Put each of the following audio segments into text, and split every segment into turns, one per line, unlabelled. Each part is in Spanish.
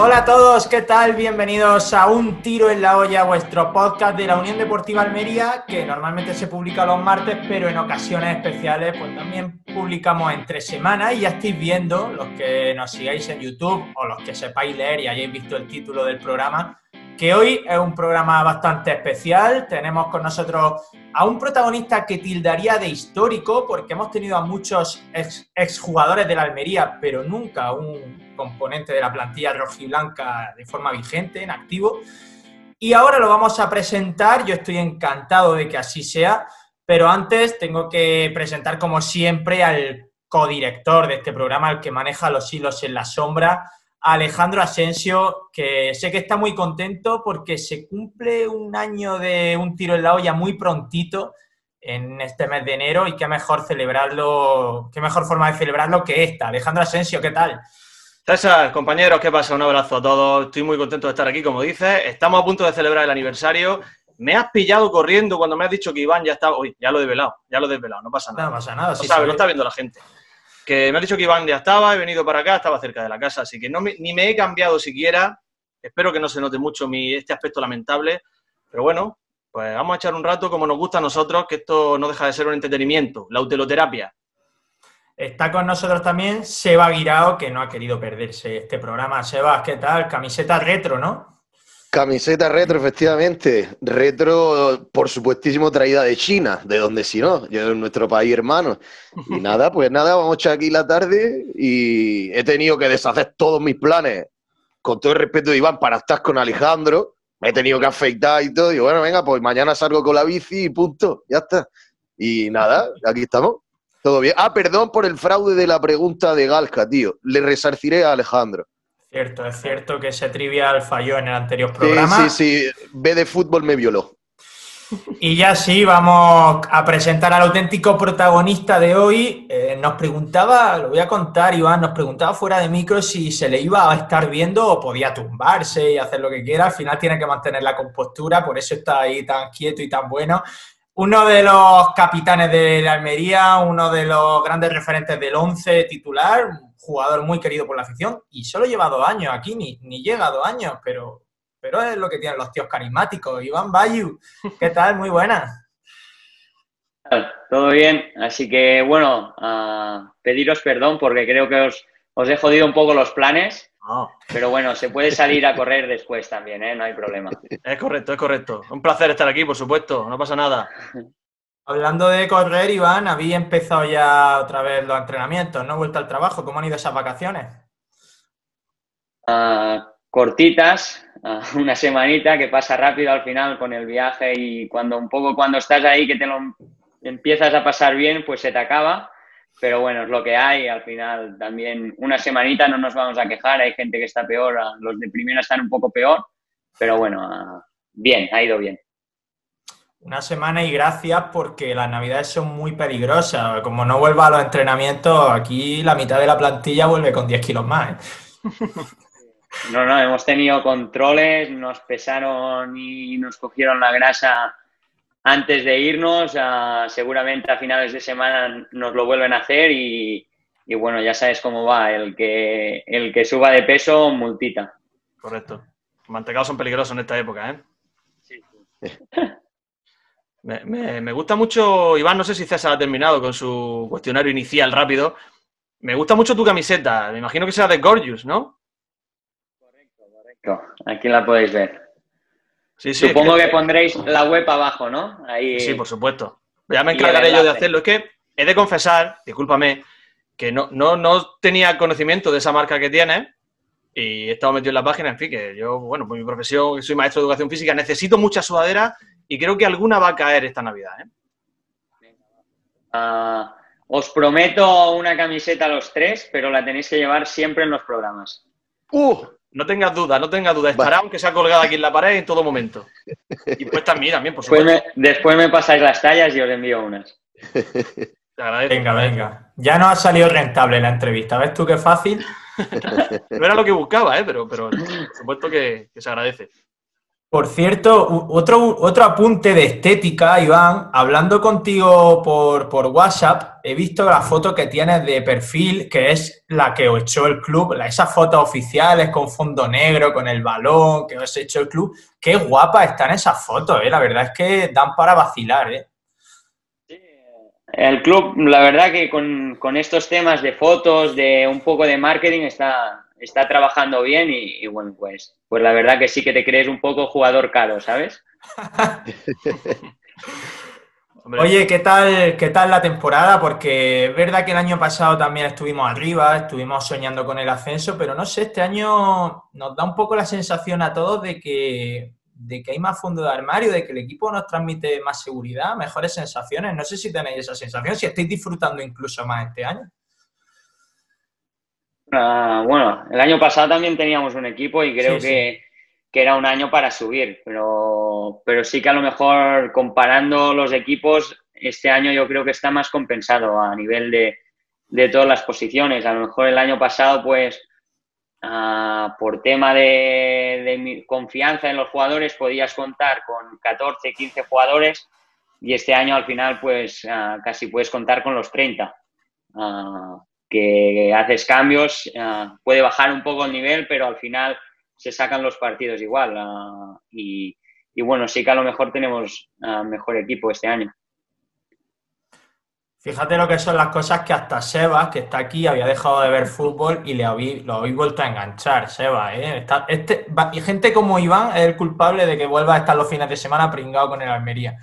Hola a todos, ¿qué tal? Bienvenidos a Un Tiro en la Olla, vuestro podcast de la Unión Deportiva Almería, que normalmente se publica los martes, pero en ocasiones especiales pues también publicamos entre semanas y ya estáis viendo, los que nos sigáis en YouTube o los que sepáis leer y hayáis visto el título del programa, que hoy es un programa bastante especial. Tenemos con nosotros a un protagonista que tildaría de histórico, porque hemos tenido a muchos ex, exjugadores de la Almería, pero nunca un componente de la plantilla rojiblanca de forma vigente, en activo. Y ahora lo vamos a presentar. Yo estoy encantado de que así sea, pero antes tengo que presentar, como siempre, al codirector de este programa, el que maneja los hilos en la sombra Alejandro Asensio, que sé que está muy contento porque se cumple un año de un tiro en la olla muy prontito en este mes de enero y qué mejor celebrarlo, qué mejor forma de celebrarlo que esta. Alejandro Asensio, ¿qué tal?
César, compañeros, ¿qué pasa? Un abrazo a todos. Estoy muy contento de estar aquí, como dices. Estamos a punto de celebrar el aniversario. Me has pillado corriendo cuando me has dicho que Iván ya estaba. Uy, ya lo he desvelado, ya lo he desvelado, no pasa nada.
No pasa nada.
No sabe, lo está viendo la gente que me ha dicho que Iván ya estaba, he venido para acá, estaba cerca de la casa, así que no ni me he cambiado siquiera. Espero que no se note mucho mi, este aspecto lamentable, pero bueno, pues vamos a echar un rato como nos gusta a nosotros, que esto no deja de ser un entretenimiento, la uteloterapia.
Está con nosotros también Seba Guirao, que no ha querido perderse este programa. Seba, ¿qué tal? Camiseta retro, ¿no?
Camiseta retro, efectivamente. Retro, por supuestísimo, traída de China, de donde si no, yo en nuestro país hermano. Y nada, pues nada, vamos a echar aquí la tarde y he tenido que deshacer todos mis planes, con todo el respeto de Iván, para estar con Alejandro. Me he tenido que afeitar y todo. Y bueno, venga, pues mañana salgo con la bici y punto, ya está. Y nada, aquí estamos. Todo bien. Ah, perdón por el fraude de la pregunta de Galca, tío. Le resarciré a Alejandro.
Cierto, es cierto que ese trivial falló en el anterior programa.
Sí, sí, sí. B de fútbol me violó.
Y ya sí, vamos a presentar al auténtico protagonista de hoy. Eh, nos preguntaba, lo voy a contar, Iván, nos preguntaba fuera de micro si se le iba a estar viendo o podía tumbarse y hacer lo que quiera. Al final tiene que mantener la compostura, por eso está ahí tan quieto y tan bueno. Uno de los capitanes de la Almería, uno de los grandes referentes del 11 titular, jugador muy querido por la afición y solo lleva dos años aquí, ni, ni llega a dos años, pero, pero es lo que tienen los tíos carismáticos. Iván Bayu, ¿qué tal? Muy buena.
Todo bien, así que bueno, uh, pediros perdón porque creo que os, os, he jodido un poco los planes, pero bueno, se puede salir a correr después también, ¿eh? no hay problema.
Es correcto, es correcto. Un placer estar aquí, por supuesto, no pasa nada.
Hablando de correr, Iván, había empezado ya otra vez los entrenamientos, ¿no? Vuelta al trabajo, ¿cómo han ido esas vacaciones?
Uh, cortitas, uh, una semanita que pasa rápido al final con el viaje y cuando un poco cuando estás ahí que te lo empiezas a pasar bien, pues se te acaba. Pero bueno, es lo que hay. Al final también una semanita no nos vamos a quejar. Hay gente que está peor, los de primera están un poco peor. Pero bueno, bien, ha ido bien.
Una semana y gracias porque las navidades son muy peligrosas. Como no vuelva a los entrenamientos, aquí la mitad de la plantilla vuelve con 10 kilos más. ¿eh?
No, no, hemos tenido controles, nos pesaron y nos cogieron la grasa antes de irnos. Uh, seguramente a finales de semana nos lo vuelven a hacer y, y, bueno, ya sabes cómo va. El que, el que suba de peso, multita.
Correcto. Los mantecados son peligrosos en esta época, ¿eh?
Sí.
Me, me, me, gusta mucho, Iván, no sé si César ha terminado con su cuestionario inicial rápido. Me gusta mucho tu camiseta, me imagino que será de Gorgeous, ¿no?
Correcto, correcto. Aquí la podéis ver.
Sí, sí,
Supongo que, que, pondréis la web abajo, ¿no? Ahí...
Sí, por supuesto. Ya me encargaré yo de hacerlo. Es que he de confesar, discúlpame, que no, no, no tenía conocimiento de esa marca que tiene y he estado metido en la página. En fin, que yo, bueno, por mi profesión, soy maestro de educación física, necesito mucha sudadera y creo que alguna va a caer esta Navidad. ¿eh?
Uh, os prometo una camiseta a los tres, pero la tenéis que llevar siempre en los programas.
¡Uh! No tengas duda, no tengas duda. Estará aunque sea colgada aquí en la pared en todo momento. Y pues también, también, por supuesto.
Después me, después me pasáis las tallas y os envío unas.
Te agradezco. Venga, venga. Ya no ha salido rentable la entrevista. ¿Ves tú qué fácil?
no era lo que buscaba, ¿eh? pero, pero por supuesto que se agradece.
Por cierto, otro, otro apunte de estética, Iván. Hablando contigo por, por, WhatsApp, he visto la foto que tienes de perfil, que es la que os echó el club, esas fotos oficiales con fondo negro, con el balón que os echó el club. Qué guapa están esas fotos, ¿eh? La verdad es que dan para vacilar, ¿eh?
El club, la verdad que con, con estos temas de fotos, de un poco de marketing, está, está trabajando bien y, bueno, pues, pues la verdad que sí que te crees un poco jugador caro, ¿sabes?
Oye, ¿qué tal, ¿qué tal la temporada? Porque es verdad que el año pasado también estuvimos arriba, estuvimos soñando con el ascenso, pero no sé, este año nos da un poco la sensación a todos de que, de que hay más fondo de armario, de que el equipo nos transmite más seguridad, mejores sensaciones. No sé si tenéis esa sensación, si estáis disfrutando incluso más este año.
Ah, bueno, el año pasado también teníamos un equipo y creo que, era un año para subir, pero, pero sí que a lo mejor comparando los equipos, este año yo creo que está más compensado a nivel de, todas las posiciones. A lo mejor el año pasado, pues, ah, por tema de, confianza en los jugadores, podías contar con 14, 15 jugadores y este año al final, pues, ah, casi puedes contar con los 30 que haces cambios, eh, puede bajar un poco el nivel, pero al final se sacan los partidos igual. Eh, y, bueno, sí que a lo mejor tenemos eh, mejor equipo este año.
Fíjate lo que son las cosas que hasta Sebas, que está aquí, había dejado de ver fútbol y le habéis, lo habéis vuelto a enganchar, Sebas. este, y gente como Iván es el culpable de que vuelva a estar los fines de semana pringado con el Almería.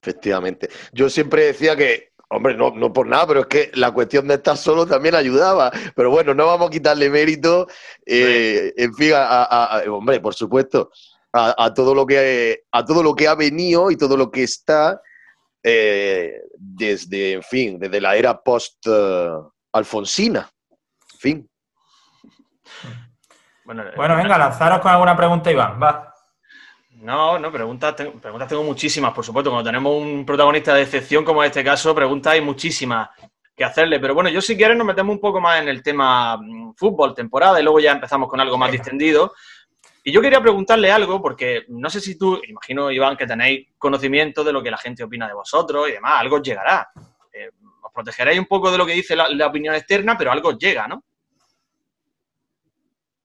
Efectivamente. Yo siempre decía que Hombre, no, no por nada, pero es que la cuestión de estar solo también ayudaba. Pero bueno, no vamos a quitarle mérito, eh, en fin, a, hombre, por supuesto, a, todo lo que, a todo lo que ha venido y todo lo que está eh, desde, en fin, desde la era post-alfonsina. en fin.
Bueno, bueno, venga, lanzaros con alguna pregunta, Iván. Va.
No, no, preguntas, preguntas tengo muchísimas, por supuesto. Cuando tenemos un protagonista de excepción como en este caso, preguntas hay muchísimas que hacerle. Pero bueno, yo si quieres nos metemos un poco más en el tema mm, fútbol, temporada, y luego ya empezamos con algo más distendido. Y yo quería preguntarle algo, porque no sé si tú, imagino, Iván, que tenéis conocimiento de lo que la gente opina de vosotros y demás, algo os llegará. Eh, os protegeréis un poco de lo que dice la, la opinión externa, pero algo os llega, ¿no?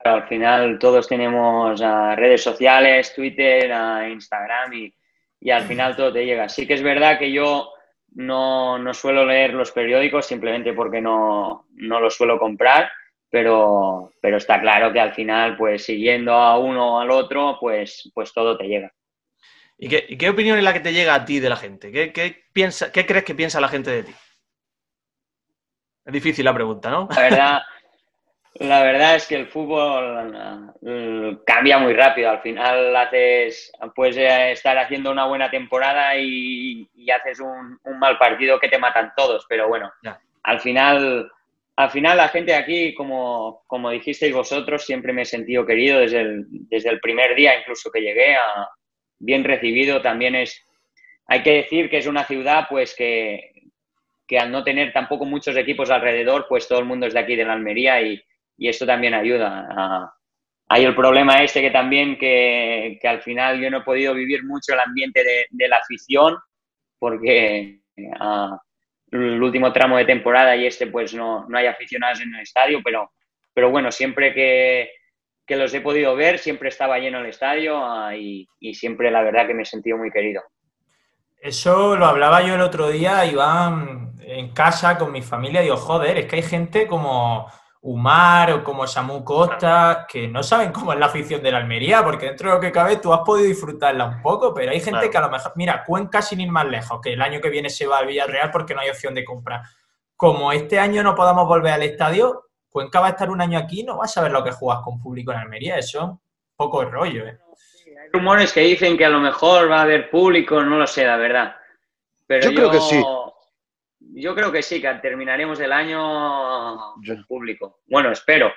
Al final todos tenemos ah, redes sociales, Twitter, ah, Instagram y, al final todo te llega. Sí que es verdad que yo no, suelo leer los periódicos simplemente porque no, los suelo comprar, pero, pero está claro que al final, pues siguiendo a uno o al otro, pues, pues todo te llega.
¿Y qué, opinión es la que te llega a ti de la gente? ¿Qué, piensa, ¿Qué crees que piensa la gente de ti? Es difícil la pregunta, ¿no?
La verdad, La verdad es que el fútbol eh, cambia muy rápido. Al final haces, puedes eh, estar haciendo una buena temporada y, haces un, mal partido que te matan todos. Pero bueno, al final, al final la gente aquí, como, como dijisteis vosotros, siempre me he sentido querido desde el, desde el primer día, incluso que llegué, a, bien recibido. También es, hay que decir que es una ciudad, pues que, que al no tener tampoco muchos equipos alrededor, pues todo el mundo es de aquí de la Almería y y esto también ayuda. hay el problema este que también que, al final yo no he podido vivir mucho el ambiente de, la afición porque el último tramo de temporada y este pues no, no hay aficionados en el estadio, pero, pero bueno, siempre que, que los he podido ver, siempre estaba lleno el estadio y, y, siempre la verdad que me he sentido muy querido.
Eso lo hablaba yo el otro día, Iván, en casa con mi familia, digo, joder, es que hay gente como Umar o como Samu Costa, que no saben cómo es la afición de la Almería, porque dentro de lo que cabe tú has podido disfrutarla un poco, pero hay gente que a lo mejor, mira, Cuenca sin ir más lejos, que el año que viene se va al Villarreal porque no hay opción de comprar. Como este año no podamos volver al estadio, Cuenca va a estar un año aquí, no vas a ver lo que juegas con público en Almería, eso es un poco el rollo. ¿eh?
hay rumores que dicen que a lo mejor va a haber público, no lo sé, la verdad. Pero yo creo que sí yo creo que sí, que terminaremos el año público. Bueno, espero.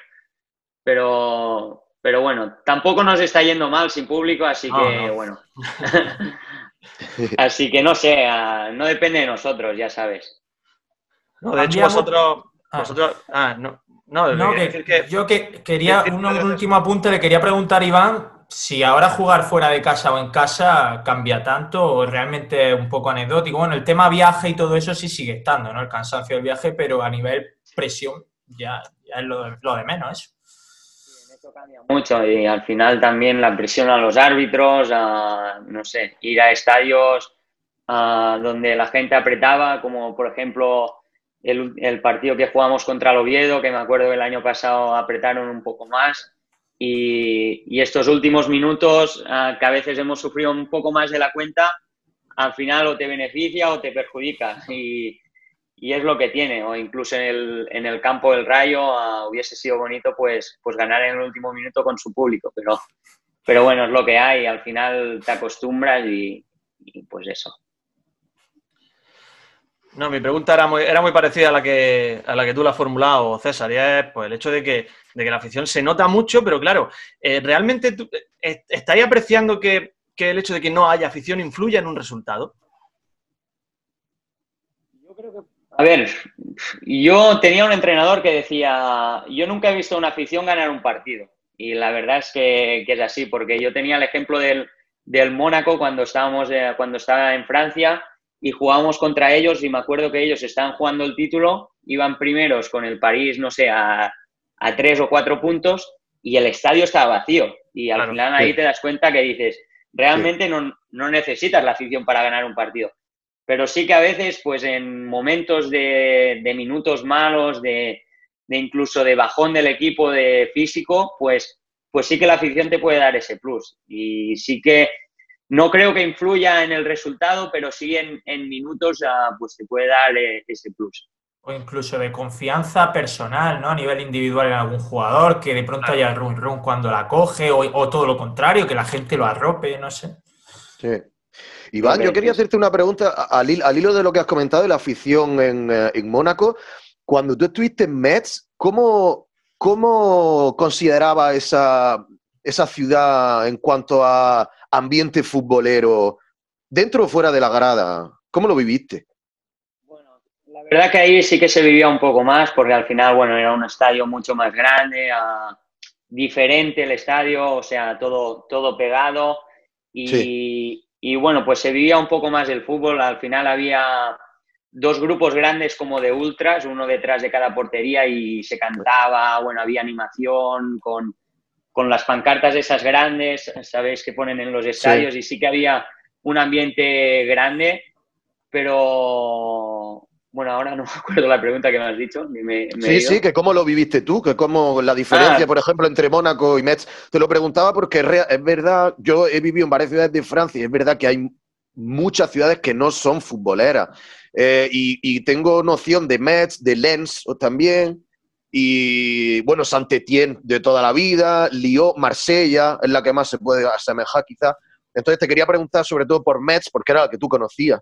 Pero, pero bueno, tampoco nos está yendo mal sin público, así que bueno. así que no sé, ah, no depende de nosotros, ya sabes.
No, de hecho, vosotros, Ah. ah, no. No,
yo que quería, un, último apunte, le quería preguntar, Iván, si ahora jugar fuera de casa o en casa cambia tanto o realmente un poco anecdótico. Bueno, el tema viaje y todo eso sí sigue estando, ¿no? El cansancio del viaje, pero a nivel presión ya, es lo de, menos eso.
cambia mucho y al final también la presión a los árbitros, a, no sé, ir a estadios donde la gente apretaba, como por ejemplo el, partido que jugamos contra el Oviedo, que me acuerdo que el año pasado apretaron un poco más. Y, estos últimos minutos, ah, que a veces hemos sufrido un poco más de la cuenta, al final o te beneficia o te perjudica. Y, es lo que tiene. O incluso en el, en el campo del Rayo ah, hubiese sido bonito pues, pues ganar en el último minuto con su público. Pero, pero bueno, es lo que hay. Al final te acostumbras y pues eso.
No, mi pregunta era muy, era muy parecida a la que a la que tú la has formulado, César, y es pues, el hecho de que, de que la afición se nota mucho, pero claro, eh, ¿realmente tú, eh, estáis apreciando que, el hecho de que no haya afición influya en un resultado?
Yo creo que... A ver, yo tenía un entrenador que decía, yo nunca he visto una afición ganar un partido. Y la verdad es que, es así, porque yo tenía el ejemplo del, del Mónaco cuando, estábamos, eh, cuando estaba en Francia y jugábamos contra ellos y me acuerdo que ellos estaban jugando el título, iban primeros con el París, no sé, a, tres o cuatro puntos y el estadio estaba vacío. Y al final ahí te das cuenta que dices, realmente no, necesitas la afición para ganar un partido. Pero sí que a veces, pues en momentos de, minutos malos, de, de, incluso de bajón del equipo de físico, pues, pues sí que la afición te puede dar ese plus. Y sí que no creo que influya en el resultado, pero sí en, minutos pues te puede dar eh, ese plus.
O incluso de confianza personal, ¿no? A nivel individual en algún jugador, que de pronto haya el run run cuando la coge, o, todo lo contrario, que la gente lo arrope, no sé.
Sí. Iván, yo quería hacerte una pregunta al, hilo de lo que has comentado de la afición en, eh, en Mónaco. Cuando tú estuviste en Metz, ¿cómo, cómo consideraba esa, esa ciudad en cuanto a ambiente futbolero, dentro o fuera de la grada? ¿Cómo lo viviste?
Bueno, la verdad que ahí sí que se vivía un poco más, porque al final, bueno, era un estadio mucho más grande, ah, diferente el estadio, o sea, todo, todo pegado. Y, y bueno, pues se vivía un poco más el fútbol. Al final había dos grupos grandes como de ultras, uno detrás de cada portería y se cantaba, bueno, había animación con con las pancartas esas grandes, ¿sabéis? Que ponen en los estadios y sí que había un ambiente grande, pero bueno, ahora no me acuerdo la pregunta que me has dicho.
sí, sí, que cómo lo viviste tú, que cómo la diferencia, ah. por ejemplo, entre Mónaco y Metz. Te lo preguntaba porque es verdad, yo he vivido en varias ciudades de Francia y es verdad que hay muchas ciudades que no son futboleras. Eh, y, y, tengo noción de Metz, de Lens también, y bueno, saint de toda la vida, Lyon, Marsella, es la que más se puede asemejar quizá. Entonces te quería preguntar sobre todo por Metz, porque era la que tú conocías.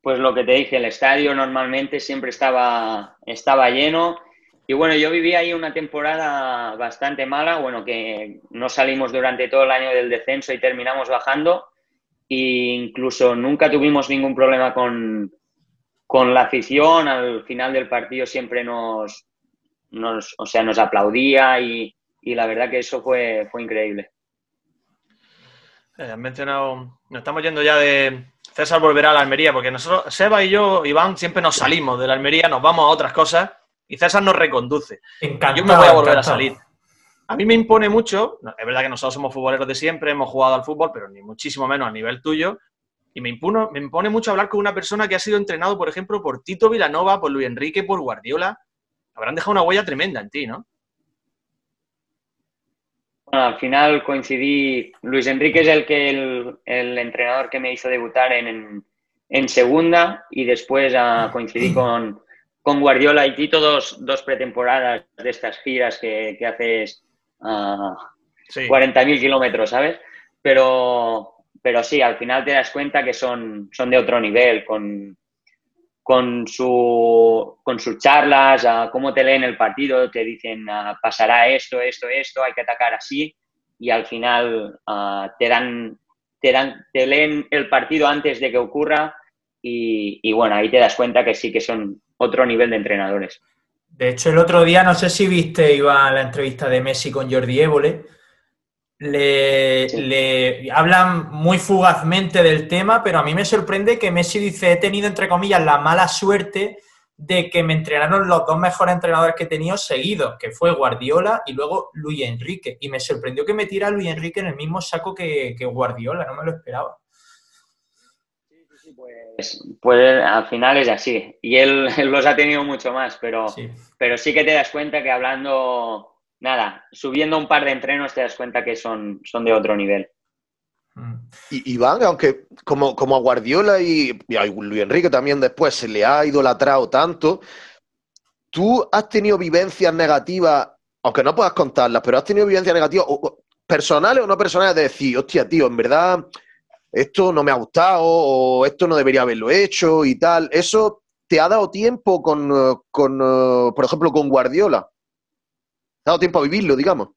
Pues lo que te dije, el estadio normalmente siempre estaba, estaba lleno. Y bueno, yo viví ahí una temporada bastante mala, bueno, que no salimos durante todo el año del descenso y terminamos bajando. E incluso nunca tuvimos ningún problema con, con la afición al final del partido siempre nos, nos o sea, nos aplaudía y, la verdad que eso fue, fue increíble.
Eh, has mencionado, nos estamos yendo ya de César volverá a la Almería, porque nosotros, Seba y yo, Iván, siempre nos salimos de la Almería, nos vamos a otras cosas y César nos reconduce. yo me voy a volver a salir. A mí me impone mucho, es verdad que nosotros somos futboleros de siempre, hemos jugado al fútbol, pero ni muchísimo menos a nivel tuyo, y me, impuno, me impone mucho hablar con una persona que ha sido entrenado, por ejemplo, por Tito Vilanova, por Luis Enrique, por Guardiola. Habrán dejado una huella tremenda en ti, ¿no?
Bueno, al final coincidí. Luis Enrique es el que el, entrenador que me hizo debutar en, segunda y después ah, coincidí con, con, Guardiola y Tito dos, dos pretemporadas de estas giras que, haces a 40.000 kilómetros, ¿sabes? Pero, pero sí, al final te das cuenta que son, son de otro nivel, con, con, su, con sus charlas, cómo te leen el partido, te dicen pasará esto, esto, esto, hay que atacar así, y al final te, dan, te, dan, te leen el partido antes de que ocurra, y, bueno, ahí te das cuenta que sí que son, otro nivel de entrenadores.
De hecho, el otro día, no sé si viste, iba a la entrevista de Messi con Jordi Évole, le, le, hablan muy fugazmente del tema, pero a mí me sorprende que Messi dice, he tenido, entre comillas, la mala suerte de que me entrenaron los dos mejores entrenadores que he tenido seguidos, que fue Guardiola y luego Luis Enrique. Y me sorprendió que me tira Luis Enrique en el mismo saco que, Guardiola, no me lo esperaba.
Pues, pues, al final es así. Y él, los ha tenido mucho más, pero sí. pero sí que te das cuenta que hablando, nada, subiendo un par de entrenos te das cuenta que son, son de otro nivel.
Y Iván, aunque como, como a Guardiola y, a Luis Enrique también después se le ha idolatrado tanto, ¿tú has tenido vivencias negativas, aunque no puedas contarlas, pero has tenido vivencias negativas, personales o no personales, de decir, hostia, tío, en verdad esto no me ha gustado o esto no debería haberlo hecho y tal? ¿Eso te ha dado tiempo con, con por ejemplo, con Guardiola? ¿Te ha dado tiempo a vivirlo, digamos?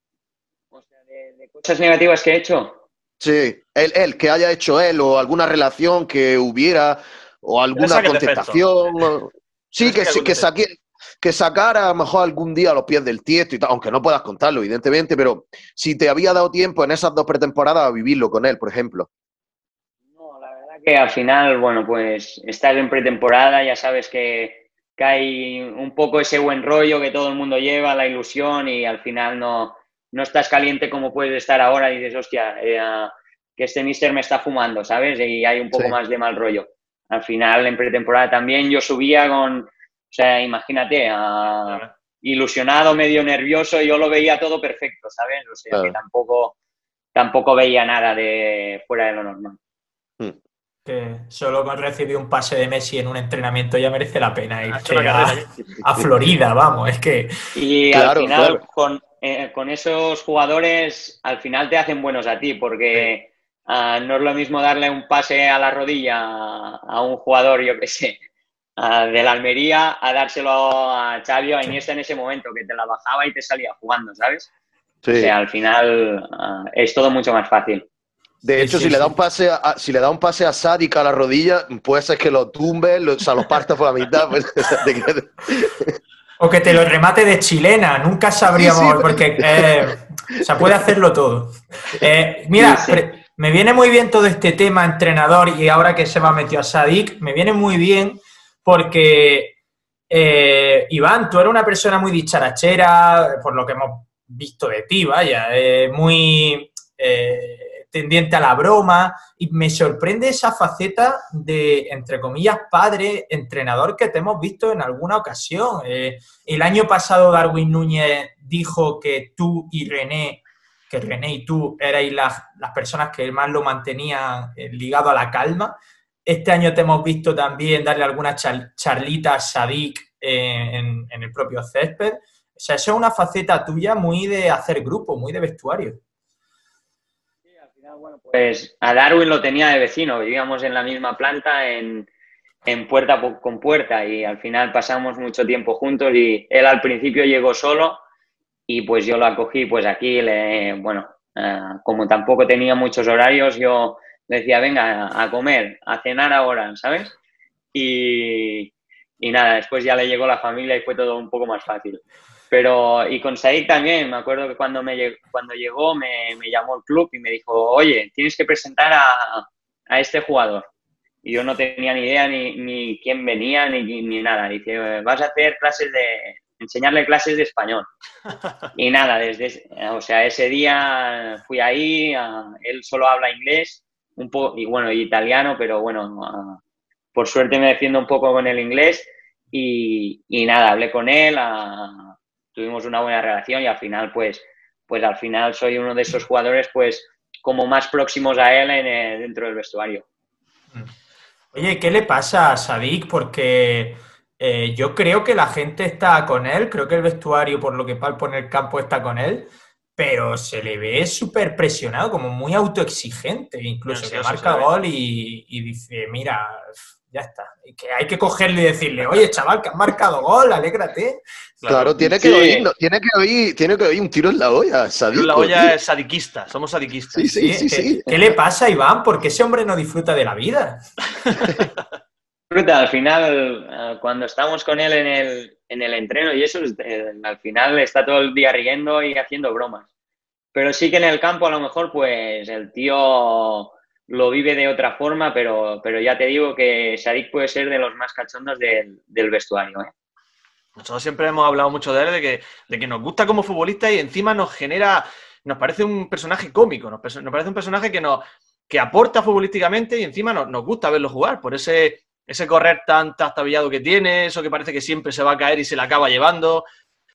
O sea, de cosas negativas que he hecho.
Sí, él, que haya hecho él o alguna relación que hubiera o alguna contestación. Sí, que, que, que sacara a lo mejor algún día a los pies del tiesto y tal, aunque no puedas contarlo, evidentemente, pero si te había dado tiempo en esas dos pretemporadas a vivirlo con él, por ejemplo.
No, la verdad que al final, bueno, pues estás en pretemporada, ya sabes que, que hay un poco ese buen rollo que todo el mundo lleva, la ilusión y al final no, no estás caliente como puedes estar ahora y dices, hostia, eh, que este mister me está fumando, ¿sabes? Y hay un poco más de mal rollo. Al final, en pretemporada también yo subía con, o sea, imagínate, ilusionado, medio nervioso, yo lo veía todo perfecto, ¿sabes? O sea, que tampoco, tampoco veía nada de fuera de lo normal.
Hmm. Que solo con recibir un pase de Messi en un entrenamiento ya merece la pena ir a, Florida, vamos, es que...
Y al final, con, eh, con esos jugadores al final te hacen buenos a ti, porque ah, no es lo mismo darle un pase a la rodilla a, un jugador, yo que sé, de la Almería, a dárselo a Xavi o a Iniesta en ese momento, que te la bajaba y te salía jugando, ¿sabes? O sea, al final ah, es todo mucho más fácil.
De hecho, si, le da un pase a, si le da un pase a Sadik a la rodilla, puede ser que lo tumbe, o sea, lo parta por la mitad. Pues,
O que te lo remate de chilena, nunca sabríamos, porque eh, se puede hacerlo todo. Eh, mira, me viene muy bien todo este tema entrenador y ahora que se va metido a Sadik, me viene muy bien porque, eh, Iván, tú eres una persona muy dicharachera, por lo que hemos visto de ti, vaya, muy tendiente a la broma y me sorprende esa faceta de, entre comillas, padre, entrenador que te hemos visto en alguna ocasión. Eh, el año pasado Darwin Núñez dijo que tú y René, que René y tú erais las, personas que más lo mantenían eh, ligado a la calma. Este año te hemos visto también darle alguna charlita a Sadik eh, en, en el propio césped. O sea, eso es una faceta tuya muy de hacer grupo, muy de vestuario.
Pues a Darwin lo tenía de vecino, vivíamos en la misma planta, en, puerta con puerta y al final pasamos mucho tiempo juntos y él al principio llegó solo y pues yo lo acogí pues aquí, le, bueno, eh, como tampoco tenía muchos horarios, yo le decía, venga a comer, a cenar ahora, ¿sabes? Y, y nada, después ya le llegó la familia y fue todo un poco más fácil. Pero, y con Said también, me acuerdo que cuando, me, cuando llegó me, me llamó el club y me dijo, oye, tienes que presentar a, a este jugador. Y yo no tenía ni idea ni, ni quién venía ni, ni nada. Dice, vas a hacer clases de, enseñarle clases de español. Y nada, desde, o sea, ese día fui ahí, él solo habla inglés, un poco, y bueno, italiano, pero bueno, por suerte me defiendo un poco con el inglés. Y, y nada, hablé con él, tuvimos una buena relación y al final, pues, pues al final soy uno de esos jugadores, pues, como más próximos a él en dentro del vestuario.
Oye, ¿qué le pasa a Sadik? Porque eh, yo creo que la gente está con él, creo que el vestuario, por lo que Palpo en el campo, está con él, pero se le ve súper presionado, como muy autoexigente, incluso que marca gol y, y, dice, mira, ya está. Y que hay que cogerle y decirle, oye, chaval, que has marcado gol, alégrate.
Claro, tiene, que oír, tiene, que oír, tiene que oír un tiro en la olla.
Sadico, en la olla es sadiquista, somos sadiquistas.
Sí, sí, sí, ¿Qué, ¿Qué, le pasa a Iván? Porque ese hombre no disfruta de la vida.
al final, eh, cuando estamos con él en el, en el entreno y eso, eh, al final está todo el día riendo y haciendo bromas. Pero sí que en el campo a lo mejor pues el tío lo vive de otra forma, pero, pero ya te digo que Sadik puede ser de los más cachondos del, vestuario. ¿eh?
Nosotros siempre hemos hablado mucho de él, de que, de que nos gusta como futbolista y encima nos genera, nos parece un personaje cómico, nos, parece un personaje que, nos, que aporta futbolísticamente y encima nos, nos gusta verlo jugar por ese, ese correr tan trastabillado que tiene, eso que parece que siempre se va a caer y se le acaba llevando.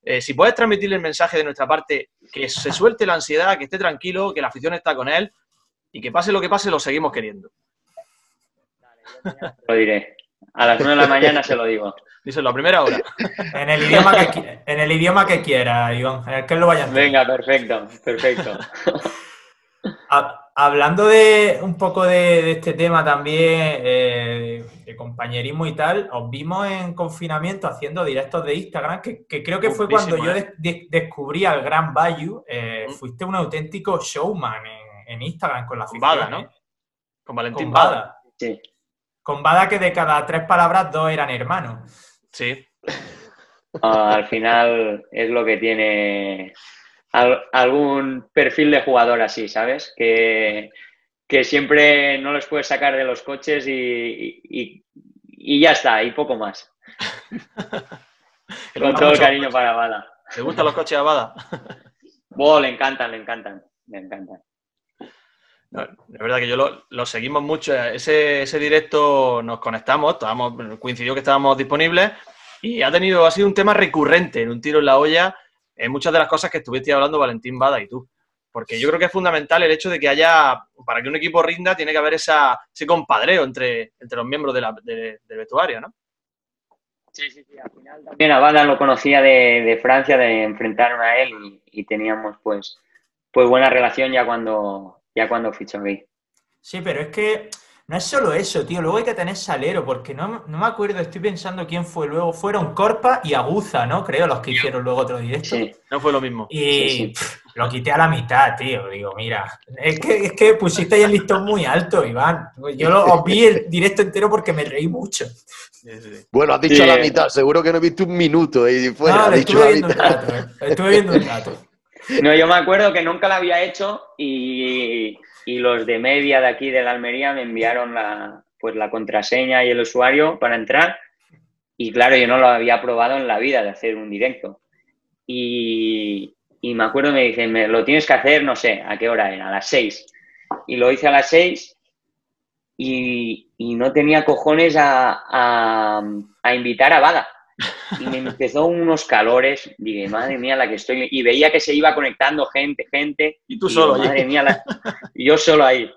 Eh, si puedes transmitirle el mensaje de nuestra parte, que se suelte la ansiedad, que esté tranquilo, que la afición está con él, y que pase lo que pase, lo seguimos queriendo.
Lo diré. A las 9 de la mañana se lo digo.
Díselo a primera hora.
En el idioma que, en el idioma que quiera, Iván. En el que lo vaya
Venga, perfecto, perfecto.
Hablando de un poco de, este tema también, eh, de compañerismo y tal, os vimos en confinamiento haciendo directos de Instagram, que, creo que fue cuando yo ¿eh? descubrí al Gran Bayou. Eh, mm. fuiste un auténtico showman en Instagram con la
Con Bada, ¿no?
Con Valentín Bada. Sí. Con Bada que de cada tres palabras dos eran hermanos.
Sí.
Al final es lo que tiene algún perfil de jugador así, ¿sabes? Que, que siempre no los puedes sacar de los coches y, ya está, y poco más. Con todo el cariño para Bada.
¿Te gustan los coches a Bada?
le encantan, le encantan, le encantan.
La verdad que yo lo, seguimos mucho. Ese, directo nos conectamos, estábamos, coincidió que estábamos disponibles y ha tenido, ha sido un tema recurrente en un tiro en la olla en muchas de las cosas que estuviste hablando Valentín Bada y tú. Porque yo creo que es fundamental el hecho de que haya, para que un equipo rinda, tiene que haber esa, ese compadreo entre, entre los miembros del vestuario, ¿no?
Sí, sí, sí. Al final también a Bada lo conocía de, Francia, de enfrentarme a él y, y teníamos pues, pues buena relación ya cuando, ya cuando fichó ahí.
Sí, pero es que no es solo eso, tío. Luego hay que tener salero, porque no, me acuerdo, estoy pensando quién fue luego. Fueron Corpa y Aguza, ¿no? Creo, los que hicieron luego otro directo.
Sí, no fue lo mismo.
Y lo quité a la mitad, tío. Digo, mira, es que, es que pusiste ahí el listón muy alto, Iván. Yo lo, os vi el directo entero porque me reí mucho.
Bueno, has dicho a la mitad, seguro que no he visto un minuto y fuera, no, dicho
estuve, viendo un rato, eh. estuve viendo un rato.
No, yo me acuerdo que nunca lo había hecho y, los de media de aquí de la Almería me enviaron la, pues la contraseña y el usuario para entrar. Y claro, yo no lo había probado en la vida de hacer un directo. Y, me acuerdo, me dicen, me, lo tienes que hacer, no sé, ¿a qué hora era? A las seis. Y lo hice a las seis y, no tenía cojones a, a invitar a Bada y me empezó unos calores. Dije, madre mía, la que estoy. Y veía que se iba conectando gente, gente.
Y tú solo,
madre mía, y yo solo ahí.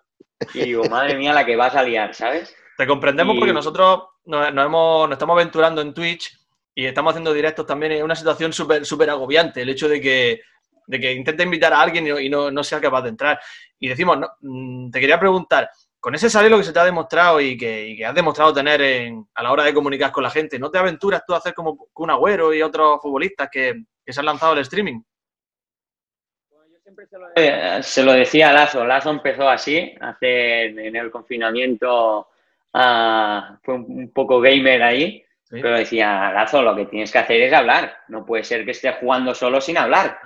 Y digo, madre mía, la que vas a liar, ¿sabes?
Te comprendemos porque nosotros nos, hemos, nos estamos aventurando en Twitch y estamos haciendo directos también. Es una situación súper súper agobiante el hecho de que, de que intente invitar a alguien y, no, no, sea capaz de entrar. Y decimos, mm, te quería preguntar, con ese salero que se te ha demostrado y que, has demostrado tener a la hora de comunicar con la gente, ¿no te aventuras tú a hacer como un Agüero y otros futbolistas que, se han lanzado al streaming?
yo siempre se lo, decía a Lazo. Lazo empezó así, hace en el confinamiento ah, fue un, poco gamer ahí, pero decía, Lazo, lo que tienes que hacer es hablar. No puede ser que estés jugando solo sin hablar.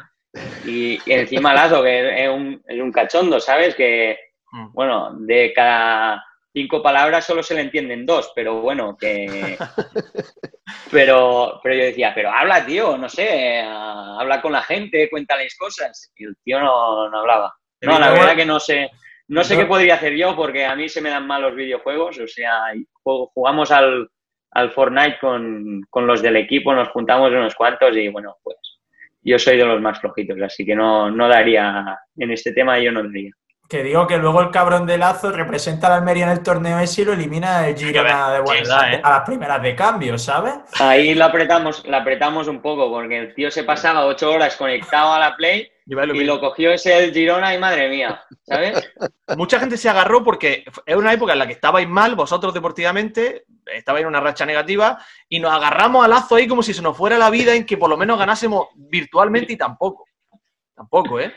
Y, encima Lazo, que es un, es un cachondo, ¿sabes? Que Mm. Bueno, de cada cinco palabras solo se le entienden dos, pero bueno, que... pero, pero yo decía, pero habla, tío, no sé, habla con la gente, cuéntales cosas. Y el tío no, hablaba. No, la verdad que no sé, no sé qué podría hacer yo porque a mí se me dan mal los videojuegos, o sea, jugamos al, al Fortnite con, con los del equipo, nos juntamos unos cuantos y bueno, pues yo soy de los más flojitos, así que no, no daría, en este tema yo no daría.
Que digo que luego el cabrón de Lazo representa a la Almería en el torneo ese y lo elimina el Girona de ¿eh? a las primeras de cambio, ¿sabes?
Ahí lo apretamos, lo apretamos un poco, porque el tío se pasaba ocho horas conectado a la Play y lo cogió ese el Girona y madre mía, ¿sabes?
Mucha gente se agarró porque es una época en la que estabais mal, vosotros deportivamente, estabais en una racha negativa, y nos agarramos a Lazo ahí como si se nos fuera la vida en que por lo menos ganásemos virtualmente y tampoco. Tampoco, ¿eh?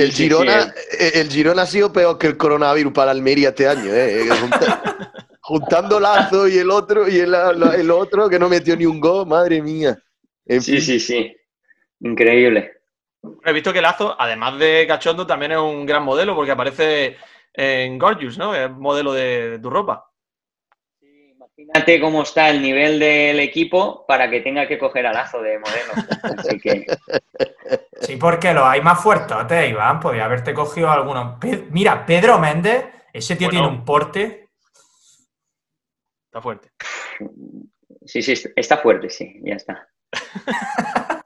El Girona, eh, el Girona ha sido peor que el coronavirus para Almería este año, ¿eh? juntando Lazo y el otro, y el, el otro que no metió ni un gol, madre mía.
En sí, fin. sí, sí. Increíble.
He visto que Lazo, además de cachondo, también es un gran modelo porque aparece en Gorgeous, ¿no? Es modelo de, tu ropa.
Imagínate cómo está el nivel del equipo para que tenga que coger a Lazo de modelo. Así que...
Sí, porque lo hay más fuertes, Iván. Podría haberte cogido algunos. Mira, Pedro Méndez, ese tío tiene un porte.
Está fuerte.
Sí, sí, está fuerte, sí, ya está.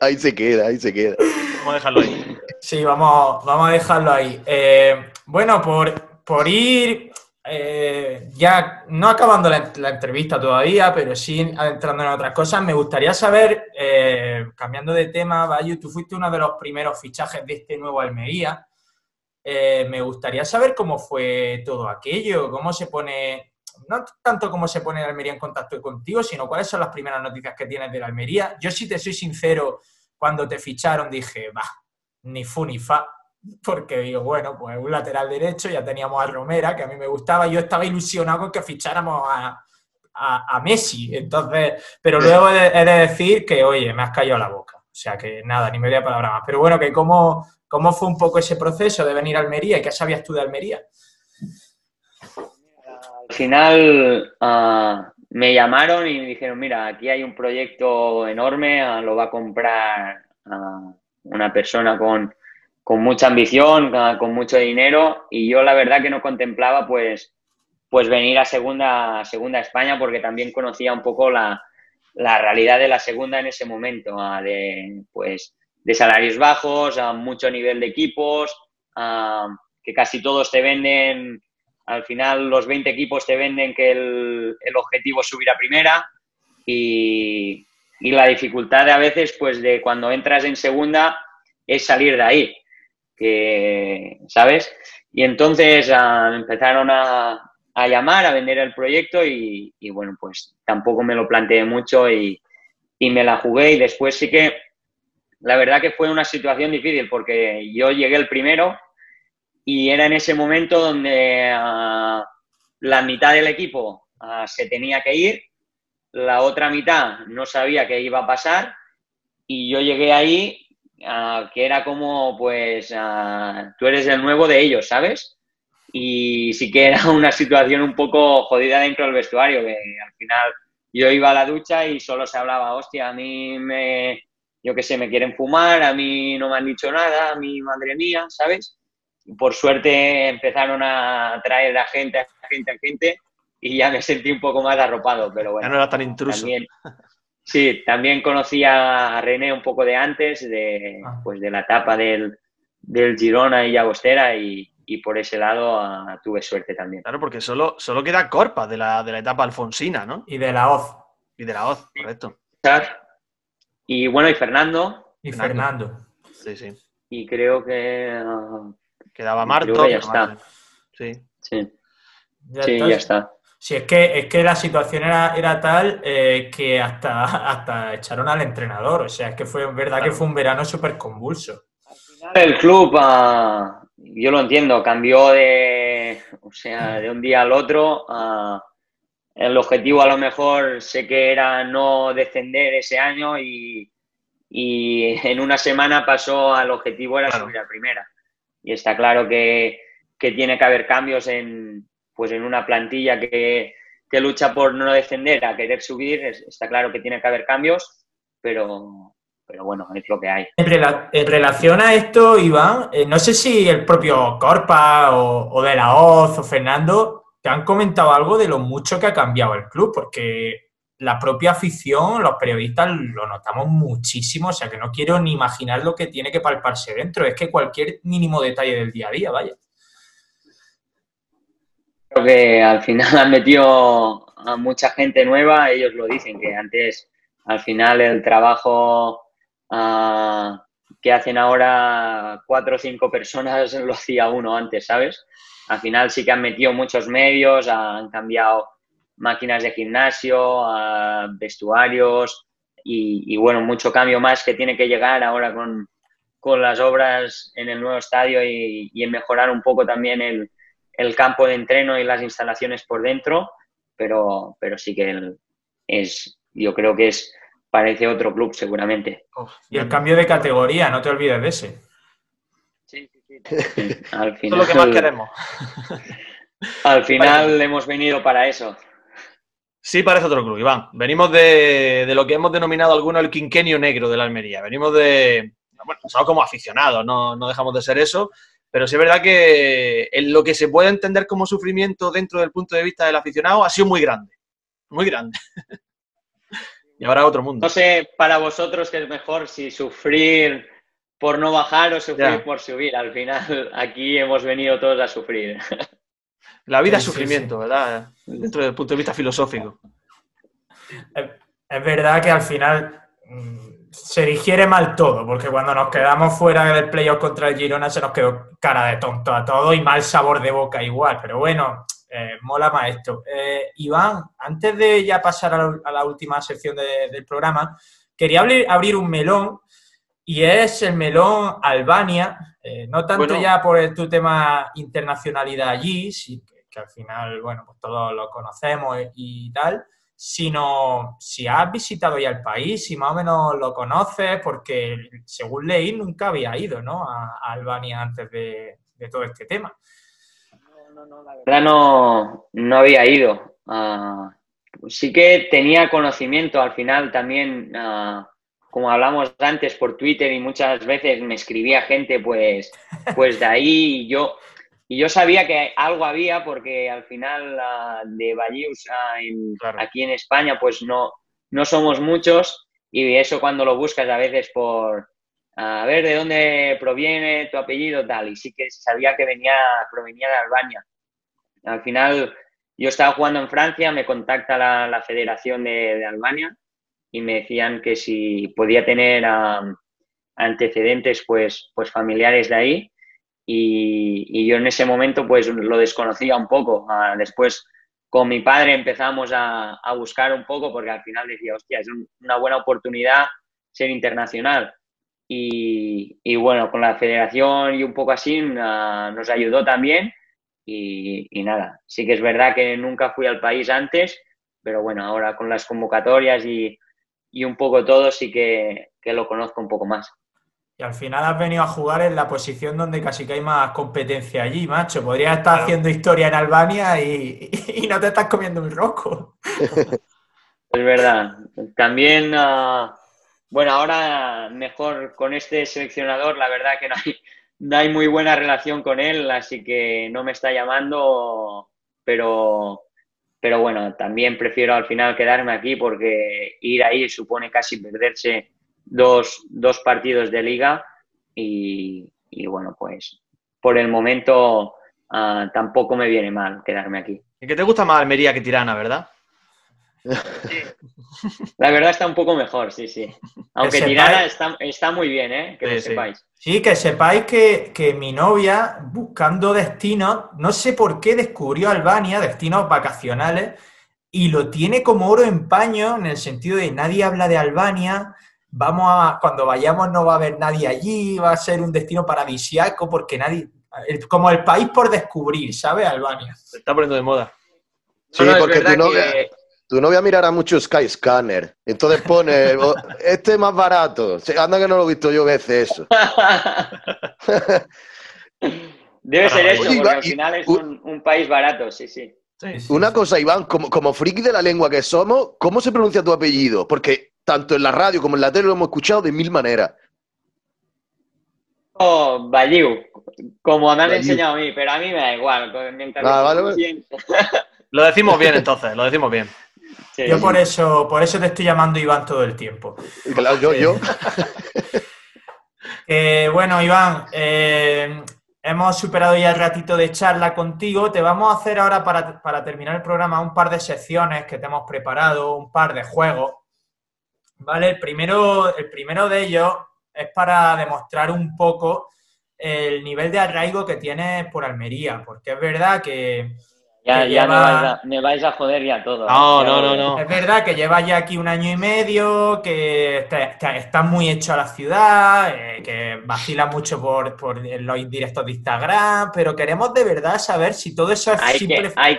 ahí se queda, ahí se queda.
Vamos a dejarlo ahí.
Sí, vamos, vamos a dejarlo ahí. Eh, bueno, por, por ir eh, ya no acabando la, entrevista todavía, pero sí entrando en otras cosas, me gustaría saber, eh, cambiando de tema, Bayu, tú fuiste uno de los primeros fichajes de este nuevo Almería. me gustaría saber cómo fue todo aquello, cómo se pone no tanto cómo se pone el Almería en contacto contigo, sino cuáles son las primeras noticias que tienes de la Almería. Yo, si te soy sincero, cuando te ficharon dije, va, ni fu ni fa, porque digo, bueno, pues un lateral derecho, ya teníamos a Romera, que a mí me gustaba, yo estaba ilusionado con que ficháramos a, Messi, entonces, pero luego he de, decir que, oye, me has caído la boca, o sea que nada, ni media palabra más, pero bueno, que cómo, cómo fue un poco ese proceso de venir a Almería y qué sabías tú de Almería
al final ah, me llamaron y me dijeron, mira, aquí hay un proyecto enorme, ah, lo va a comprar ah, una persona con, mucha ambición, con mucho dinero y yo la verdad que no contemplaba pues, pues venir a segunda, segunda España porque también conocía un poco la, realidad de la segunda en ese momento, de, pues, de salarios bajos, a mucho nivel de equipos, que casi todos te venden al final los 20 equipos te venden que el, objetivo es subir a primera y, la dificultad de a veces, pues de cuando entras en segunda, es salir de ahí, que, ¿sabes? Y entonces ah, empezaron a, llamar, a vender el proyecto y, bueno, pues tampoco me lo planteé mucho y, y me la jugué y después sí que, la verdad que fue una situación difícil porque yo llegué el primero y era en ese momento donde ah, la mitad del equipo ah, se tenía que ir, la otra mitad no sabía qué iba a pasar y yo llegué ahí ah, que era como, pues, tú eres el nuevo de ellos, ¿sabes? Y sí que era una situación un poco jodida dentro del vestuario, que al final yo iba a la ducha y solo se hablaba, hostia, a mí me, yo qué sé, me quieren fumar, a mí no me han dicho nada, a mí, madre mía, ¿sabes? por suerte empezaron a traer a gente, a gente, a gente, y ya me sentí un poco más arropado, pero bueno.
Ya no era tan intruso.
Sí, también conocí a René un poco de antes, de, ah. pues de la etapa del, del Girona y Llagostera, y, y por ese lado ah, tuve suerte también.
Claro, porque solo, solo queda Corpa de la, de la etapa alfonsina, ¿no?
Y de la Oz.
Y de la Oz, correcto.
Y bueno, y Fernando.
Y Fernando.
Sí, sí.
Y creo que ah,
Quedaba Marto.
ya está.
Sí.
Sí. Ya está.
Sí, es que, es que la situación era, era tal eh, que hasta, hasta echaron al entrenador. O sea, es que fue verdad que fue un verano súper convulso.
Al final el club, ah, yo lo entiendo, cambió de, o sea, de un día al otro. Ah, el objetivo a lo mejor sé que era no descender ese año y, en una semana pasó al objetivo era subir a primera y está claro que, tiene que haber cambios en, pues en una plantilla que, lucha por no descender a querer subir, está claro que tiene que haber cambios, pero, pero bueno, es lo que hay.
En, relación a esto, Iván, eh, no sé si el propio Corpa o, o de la Oz o Fernando te han comentado algo de lo mucho que ha cambiado el club, porque la propia afición, los periodistas lo notamos muchísimo, o sea que no quiero ni imaginar lo que tiene que palparse dentro, es que cualquier mínimo detalle del día a día, vaya.
Creo que al final han metido a mucha gente nueva, ellos lo dicen, que antes al final el trabajo ah, que hacen ahora cuatro o cinco personas lo hacía uno antes, ¿sabes? Al final sí que han metido muchos medios, han cambiado máquinas de gimnasio, a vestuarios y, bueno, mucho cambio más que tiene que llegar ahora con, las obras en el nuevo estadio y, en mejorar un poco también el, el campo de entreno y las instalaciones por dentro, pero, pero sí que es, yo creo que es, parece otro club seguramente.
y el cambio de categoría, no te olvides de ese.
Sí, sí, sí. Al
final, es lo que más queremos.
Al final hemos venido para eso.
Sí, parece otro club, Iván. Venimos de, lo que hemos denominado algunos el quinquenio negro de la Almería. Venimos de, bueno, somos como aficionados, no, no dejamos de ser eso, pero sí es verdad que en lo que se puede entender como sufrimiento dentro del punto de vista del aficionado ha sido muy grande, muy grande. y ahora otro mundo.
No sé para vosotros qué es mejor, si sufrir por no bajar o sufrir por subir. Al final aquí hemos venido todos a sufrir.
La vida es sufrimiento, ¿verdad? Dentro del punto de vista filosófico.
Es verdad que al final mm, se digiere mal todo, porque cuando nos quedamos fuera del playoff contra el Girona se nos quedó cara de tonto a todo y mal sabor de boca igual. Pero bueno, eh, mola más esto. Eh, Iván, antes de ya pasar a la, última sección del programa, quería abrir, un melón y es el melón Albania. Eh, no tanto ya por tu tema internacionalidad allí, sí, que al final, bueno, pues todos lo conocemos y tal, sino si has visitado ya el país, si más o menos lo conoces, porque según leí nunca había ido, ¿no? A, Albania antes de, todo este tema.
No, no, no, la verdad no, no había ido. Ah, sí que tenía conocimiento al final también, ah, como hablamos antes por Twitter y muchas veces me escribía gente pues, pues de ahí yo y yo sabía que algo había porque al final de Vallius aquí en España pues no, no somos muchos. Y eso cuando lo buscas a veces por a ver de dónde proviene tu apellido tal. Y sí que sabía que venía provenía de Albania. Al final yo estaba jugando en Francia, me contacta la, Federación de, Albania y me decían que si podía tener antecedentes pues, pues familiares de ahí y, yo en ese momento pues lo desconocía un poco. Ah, después con mi padre empezamos a, buscar un poco porque al final decía, hostia, es una buena oportunidad ser internacional. Y, bueno, con la federación y un poco así ah, nos ayudó también. Y, nada, sí que es verdad que nunca fui al país antes, pero bueno, ahora con las convocatorias y, un poco todo sí que lo conozco un poco más.
Y al final has venido a jugar en la posición donde casi que hay más competencia allí, macho. Podrías estar haciendo historia en Albania y, no te estás comiendo un rosco.
Es verdad. También, ah, bueno, ahora mejor con este seleccionador, la verdad que no hay, no hay muy buena relación con él, así que no me está llamando, pero, pero bueno, también prefiero al final quedarme aquí porque ir ahí supone casi perderse dos, dos partidos de liga y, bueno, pues por el momento ah, tampoco me viene mal quedarme aquí.
¿Y qué te gusta más Almería que Tirana, verdad?
La verdad está un poco mejor, sí, sí. Aunque Tirana está, muy bien, ¿eh? Que lo sepáis.
Sí, que sepáis que, que, mi novia, buscando destinos, no sé por qué descubrió Albania, destinos vacacionales, y lo tiene como oro en paño, en el sentido de nadie habla de Albania, vamos a, cuando vayamos no va a haber nadie allí, va a ser un destino paradisiaco porque nadie, como el país por descubrir, ¿sabes? Albania.
Se está poniendo de moda.
Sí, porque tu novia, tu novia mirará mucho Skyscanner, entonces pone, oh, este es más barato, anda que no lo he visto yo veces eso.
Debe ser eso, porque al final es un, país barato, sí, sí.
Una cosa, Iván, como, como friki de la lengua que somos, ¿cómo se pronuncia tu apellido? Porque tanto en la radio como en la tele lo hemos escuchado de mil maneras.
Oh, Bayou, como me han enseñado a mí, pero a mí me da igual. Ah,
lo decimos bien entonces, lo decimos bien.
yo por eso, por eso te estoy llamando Iván todo el tiempo.
Claro, yo, yo.
Eh, bueno, Iván, eh, hemos superado ya el ratito de charla contigo. Te vamos a hacer ahora para, para terminar el programa un par de secciones que te hemos preparado, un par de juegos ¿vale? El primero, el primero de ellos es para demostrar un poco el nivel de arraigo que tiene por Almería, porque es verdad que
Ya,
que
ya me,
lleva-
vais a, me vais a joder ya todo.
No,
¿eh? Ya
no, no,
veo.
no.
Es verdad que llevas ya aquí un año y medio, que estás muy hecho a la ciudad, eh, que vacilas mucho por, por los directos de Instagram, pero queremos de verdad saber si todo eso es
Hay
simple.
que, hay,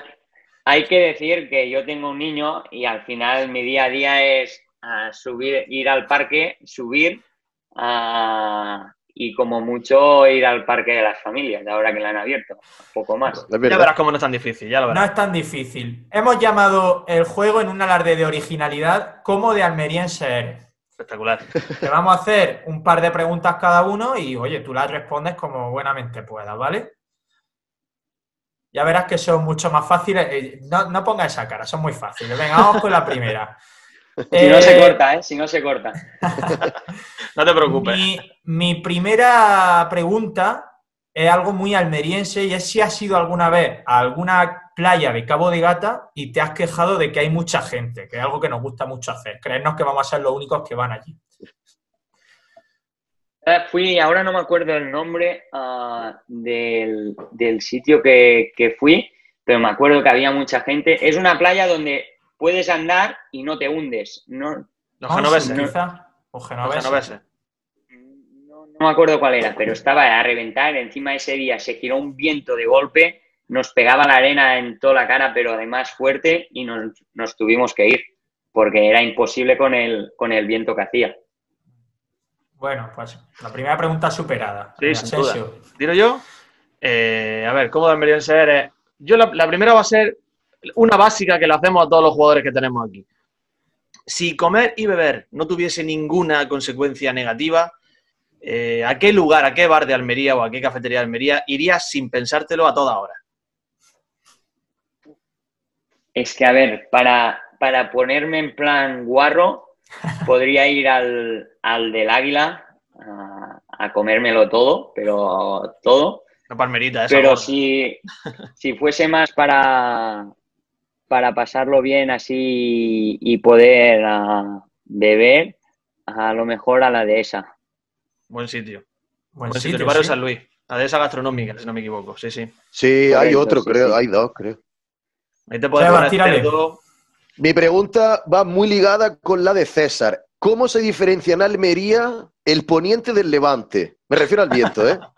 hay que decir que yo tengo un niño y al final mi día a día es subir, ir al parque, subir ah, y como mucho ir al parque de las familias, ahora que la han abierto, un poco más.
Ya verás cómo no es tan difícil, ya lo
No
verás.
es tan difícil. Hemos llamado el juego en un alarde de originalidad como de almeriense eres.
Espectacular.
Te vamos a hacer un par de preguntas cada uno y, oye, tú las respondes como buenamente puedas, ¿vale? Ya verás que son mucho más fáciles. Eh, No, no ponga esa cara, son muy fáciles. Venga, vamos con la primera.
Si no se
Eh,
corta, ¿eh? Si no se corta.
No te preocupes.
Mi, mi primera pregunta es algo muy almeriense y es si has ido alguna vez a alguna playa de Cabo de Gata y te has quejado de que hay mucha gente, que es algo que nos gusta mucho hacer. Creernos que vamos a ser los únicos que van allí.
Eh, Fui, ahora no me acuerdo el nombre ah, del, del sitio que, que fui, pero me acuerdo que había mucha gente. Es una playa donde puedes andar y no te hundes. No,
Los genoveses.
Onsen, quizá, O
Los
genoveses.
genoveses.
no, no me acuerdo cuál era, pero estaba a reventar. Encima ese día se giró un viento de golpe, nos pegaba la arena en toda la cara, pero además fuerte, y nos, nos tuvimos que ir, porque era imposible con el, con el viento que hacía.
Bueno, pues la primera pregunta superada.
Sí,
Eh,
sin duda. Tiro yo. Eh, a ver, ¿cómo de almeriense eres? Yo la, la primera va a ser una básica que le hacemos a todos los jugadores que tenemos aquí. Si comer y beber no tuviese ninguna consecuencia negativa, eh, ¿a qué lugar, a qué bar de Almería o a qué cafetería de Almería irías sin pensártelo a toda hora?
Es que, a ver, para, para ponerme en plan guarro, podría ir al, al del Águila a, a comérmelo todo, pero todo.
Una palmerita esa.
Pero si, si fuese más para, para pasarlo bien así y poder ah, beber, a lo mejor a la de esa.
Buen sitio.
Buen
Buen sitio.
sitio,
El barrio
sí.
San Luis. La de esa gastronómica, si no me equivoco. Sí, sí.
Sí, hay otro,
sí,
creo.
sí.
Hay dos, creo.
Ahí te.
Mi pregunta va muy ligada con la de César. ¿Cómo se diferencia en Almería el poniente del levante? Me refiero al viento, ¿eh?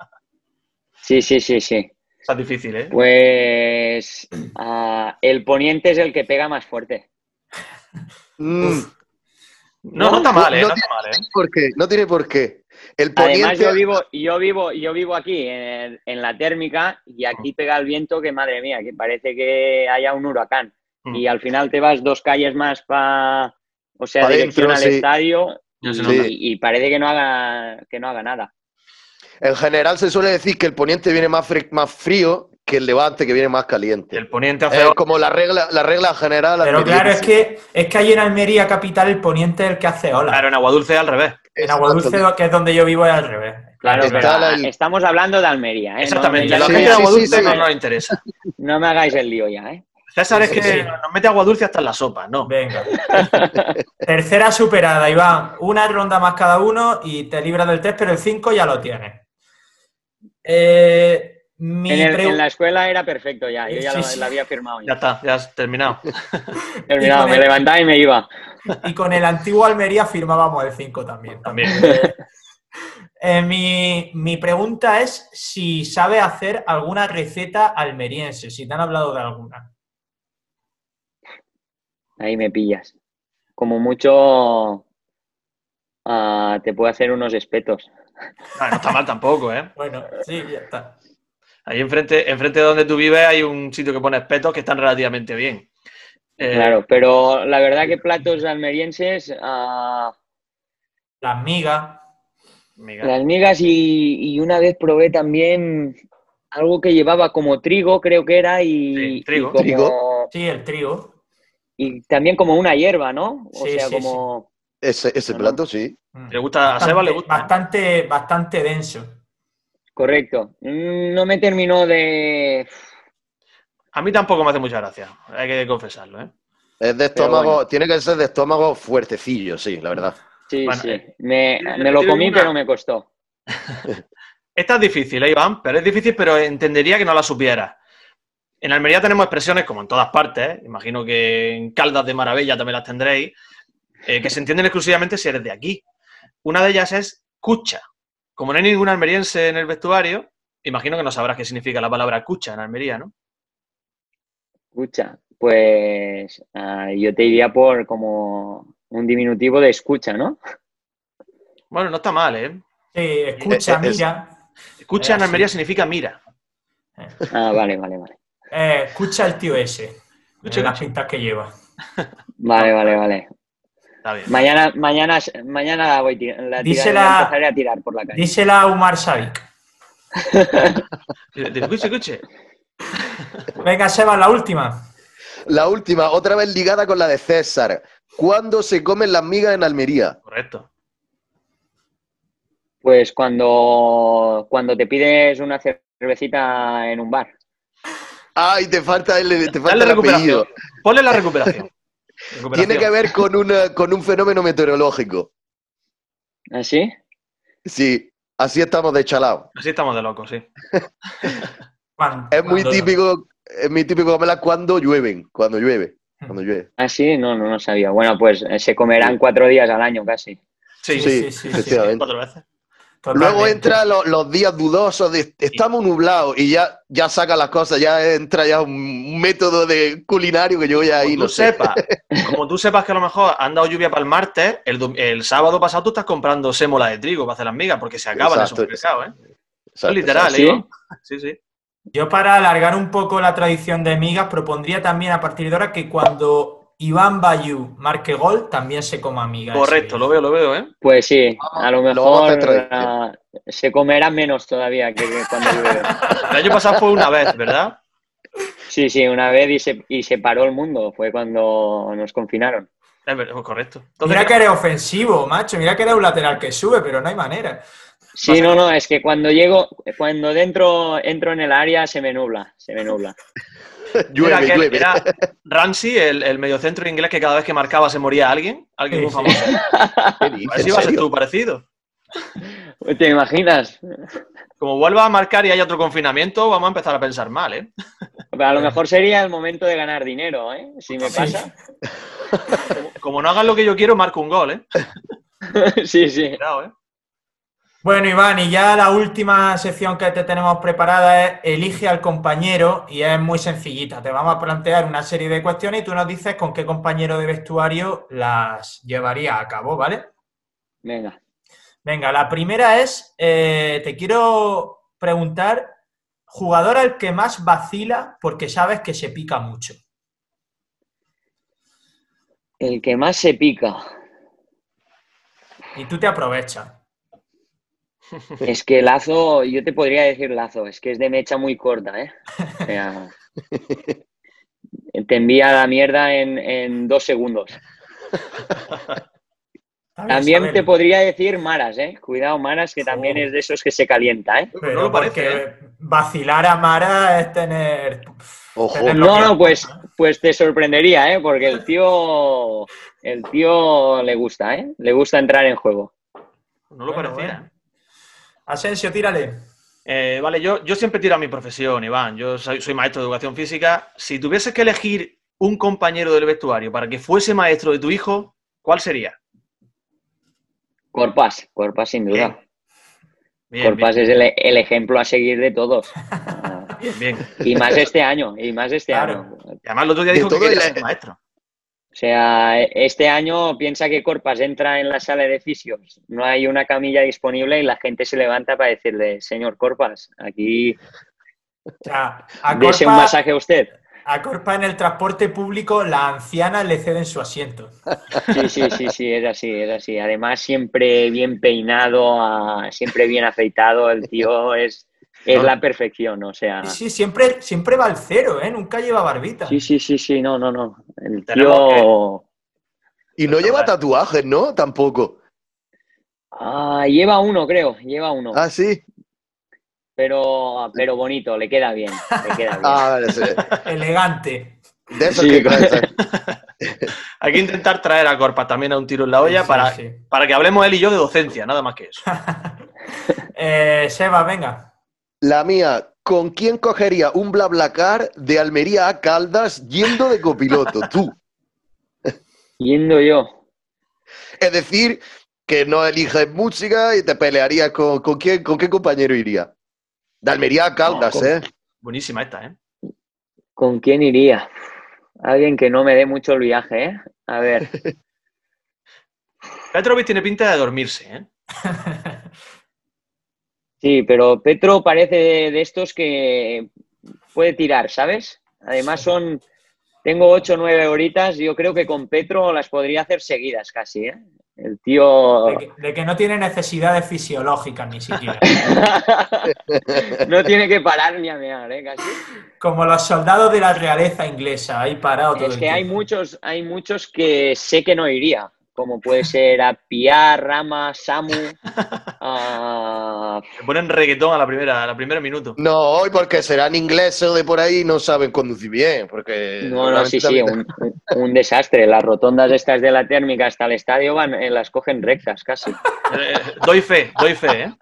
Sí, sí, sí, sí.
Está difícil, ¿eh?
Pues ah, el poniente es el que pega más fuerte.
Mm,
No, no está mal, ¿eh?
no
No está mal, ¿eh?
¿Por qué? No tiene por qué. El poniente...
Además, yo vivo, yo vivo, yo vivo aquí en, en la térmica y aquí pega el viento que madre mía, que parece que haya un huracán.
Mm.
Y al final te vas dos calles más para, o sea,
Pa'
dirección
dentro,
al
sí.
estadio y, y parece que no haga, que no haga nada.
En general se suele decir que el poniente viene más, fri- más frío que el levante que viene más caliente.
El poniente hace.
Es como la regla, la regla general.
Pero claro, es que, es que ahí en Almería capital el poniente es el que hace ola.
Claro, en Aguadulce es al revés.
En Aguadulce, que es donde yo vivo, es al revés.
Claro, pero
la-
estamos hablando de Almería, ¿eh?
Exactamente.
No,
la
Sí,
gente de
sí,
Aguadulce
sí, sí.
no nos interesa.
no me hagáis el lío ya, ¿eh?
César es que nos mete Aguadulce hasta en la sopa, ¿no?
Venga. Tercera superada, Iván. Una ronda más cada uno y te libras del test, pero el 5 ya lo tienes. Eh, mi
En, el-
pregu-
en la escuela era perfecto ya, yo ya
Sí,
lo había firmado.
Ya
Ya.
está, ya has terminado.
Terminado, me
el-
levantaba y me iba.
Y con el antiguo Almería firmábamos el 5 también.
También.
Eh, mi, mi pregunta es si sabe hacer alguna receta almeriense, si te han hablado de alguna.
Ahí me pillas. Como mucho ah, te puedo hacer unos espetos.
Ah, no está mal tampoco, ¿eh?
Bueno, sí, ya está.
Ahí enfrente, enfrente de donde tú vives hay un sitio que pone espetos que están relativamente bien. Eh,
Claro, pero la verdad que platos almerienses, ah,
Las migas.
amiga.
las migas y, y una vez probé también algo que llevaba como trigo, creo que era, y,
Sí, trigo.
y como-
Trigo.
Sí, el trigo.
y también como una hierba, ¿no? O
Sí,
sea,
sí,
como...
Ese, ese
No,
plato, sí.
Mm.
¿Le gusta a Seba? ¿Le gusta?
Bastante, bastante denso.
Correcto. Mm, No me terminó de...
A mí tampoco me hace mucha gracia, hay que confesarlo, ¿eh?
Es de estómago, tiene que ser de estómago fuertecillo, sí, la verdad.
Sí,
Bueno,
sí.
eh,
Me,
¿tienes-
me lo comí,
una?
pero me costó.
Esta es difícil, ¿eh, Iván? Pero es difícil, pero entendería que no la supiera. En Almería tenemos expresiones, como en todas partes, ¿eh? imagino que en Caldas de Maravilla también las tendréis, eh, que se entienden exclusivamente si eres de aquí. Una de ellas es cucha. Como no hay ningún almeriense en el vestuario, imagino que no sabrás qué significa la palabra cucha en Almería, ¿no?
Escucha, pues ah, yo te diría por como un diminutivo de escucha, ¿no?
Bueno, no está mal, ¿eh?
Sí, escucha,
Eh, eh, es-
mira.
Escucha en Almería
sí.
significa mira.
Ah, vale, vale, vale.
Eh, escucha el tío ese.
Escucha,
las pintas que lleva.
Vale, vale, vale.
Está bien.
Mañana, mañana, mañana la voy la
Dísela-
empezaré a tirar por la calle.
Dísela a Umar.
Dile, Escuche, escuche.
Venga, Seba, la última.
La última, otra vez ligada con la de César. ¿Cuándo se comen las migas en Almería?
Correcto.
Pues cuando, cuando te pides una cervecita en un bar.
Ay, te falta el, te falta el apellido.
Ponle la recuperación.
Tiene que ver con, una, con un fenómeno meteorológico.
¿Así?
Sí, así estamos de chalao.
Así estamos de locos, sí.
Cuando-
Es muy típico, es muy típico comerlas cuando llueven, cuando llueve, cuando llueve.
¿Así? No, no, no sabía. Bueno, pues eh, se comerán cuatro días al año casi.
Sí,
Sí,
sí.
sí, sí,
efectivamente.
Cuatro veces.
Totalmente.
Luego entra lo- los días dudosos de estamos nublados y ya, ya saca las cosas, ya entra ya un método de culinario que yo ya ahí
Como
no
tú
sé.
sepas, como tú sepas que a lo mejor han dado lluvia para el martes, el, el sábado pasado tú estás comprando sémola de trigo para hacer las migas porque se acaba en el
Exacto.
supermercado, ¿eh? Eso
Exacto,
es literal,
¿Sí?
¿eh? Sí, sí.
Yo para alargar un poco la tradición de migas propondría también a partir de ahora que cuando Iván Bayú marque gol también se coma migas.
Correcto, lo veo, lo veo, ¿eh?
Pues sí, a lo mejor ah, se comerá menos todavía que, cuando llueve.
El año pasado fue una vez, ¿verdad?
Sí, sí, una vez y se, y se paró el mundo. Fue cuando nos confinaron.
Es ver- correcto. Entonces,
Mira que eres ofensivo, macho. Mira que eres un lateral que sube, pero no hay manera.
Sí, no, no, es que cuando llego, cuando dentro entro en el área se me nubla, se me nubla.
Era,
Llueve,
aquel-
llueve.
era Ramsey, el, el mediocentro inglés que cada vez que marcaba se moría alguien, alguien muy famoso.
¿Qué
A
dices,
ver si
en
va a ser
serio?
tú parecido.
¿Te imaginas?
Como vuelva a marcar y hay otro confinamiento, vamos a empezar a pensar mal, ¿eh?
A lo mejor sería el momento de ganar dinero, ¿eh? Si me
Sí.
pasa.
Como, como no hagan lo que yo quiero, marco un gol, ¿eh?
Sí, sí.
Cuidado, ¿eh?
Bueno, Iván, y ya la última sección que te tenemos preparada es Elige al compañero y es muy sencillita. Te vamos a plantear una serie de cuestiones y tú nos dices con qué compañero de vestuario las llevaría a cabo, ¿vale?
Venga.
Venga, la primera es, eh, te quiero preguntar, jugador al que más vacila porque sabes que se pica mucho.
El que más se pica.
Y tú te aprovechas.
Es que Lazo, yo te podría decir Lazo, es que es de mecha muy corta, ¿eh? O sea, te envía la mierda en, en dos segundos. También te podría decir Maras, ¿eh? Cuidado, Maras, que también
Oh.
es de esos que se calienta, ¿eh?
Pero
no lo parece,
porque
¿eh?
vacilar a Mara es tener...
Ojo.
tener
No, no, pues, pues te sorprendería, ¿eh? Porque el tío, el tío le gusta, ¿eh? Le gusta entrar en juego.
No lo
Bueno,
parecía.
bueno. Asensio, tírale.
Eh, vale, yo, yo siempre tiro a mi profesión, Iván. Yo soy, soy maestro de educación física. Si tuvieses que elegir un compañero del vestuario para que fuese maestro de tu hijo, ¿cuál sería?
Corpas, Corpas sin duda.
Bien,
Corpas
bien,
es el, el ejemplo a seguir de todos.
Bien, bien.
Y más este año, y más este
Claro.
año.
Y además el otro día
De
dijo que
todo
quería ser maestro.
O sea, este año piensa que Corpas entra en la sala de fisios, no hay una camilla disponible y la gente se levanta para decirle, señor Corpas, aquí
O sea, a
dese un
Corpa,
masaje a usted.
a Corpa en el transporte público, las ancianas le ceden su asiento.
Sí, sí, sí, sí, es así, es así. Además, siempre bien peinado, siempre bien afeitado, el tío es, es
No.
la perfección, o sea.
Sí, sí, siempre, siempre va al cero, ¿eh? Nunca lleva barbita.
Sí, sí, sí, sí, no, no, no. El tío
Y no lleva tatuajes, ¿no? Tampoco.
ah, lleva uno, creo, lleva uno.
Ah, sí.
Pero, pero bonito, le queda bien, le queda bien.
Ah, vale, sí.
Elegante.
De esos
Sí,
que.
Hay que intentar traer a Corpa también a un tiro en la olla
Sí,
para,
sí.
para que hablemos él y yo de docencia, nada más que eso.
Eh, Seba, venga.
La mía, ¿con quién cogería un BlaBlaCar de Almería a Caldas yendo de copiloto? Tú.
Yendo yo.
Es decir, que no eliges música y te pelearías con, con quién, con qué compañero iría. De Almería a Caldas,
con-
¿eh?
Buenísima esta, ¿eh?
¿Con quién iría? Alguien que no me dé mucho el viaje, ¿eh? A ver.
Petrovic tiene pinta de dormirse, ¿eh?
Sí, pero Petro parece de, de estos que puede tirar, ¿sabes? Además son, tengo ocho o nueve horitas, yo creo que con Petro las podría hacer seguidas casi, ¿eh? El tío
De que, de que no tiene necesidades fisiológicas ni siquiera.
no tiene que parar ni a mear, ¿eh? Casi.
Como los soldados de la realeza inglesa, ahí parado todo
Es
el
que hay muchos, hay muchos que sé que no iría, como puede ser a Piar, Rama, Samu,
Le ponen reggaetón a la primera, a la primera minuto.
No, hoy porque serán ingleses de por ahí y no saben conducir bien. Porque
No, no, sí, sí, un desastre. Las rotondas estas de la térmica hasta el estadio van, eh, las cogen rectas casi.
Eh, doy fe, doy fe, ¿eh?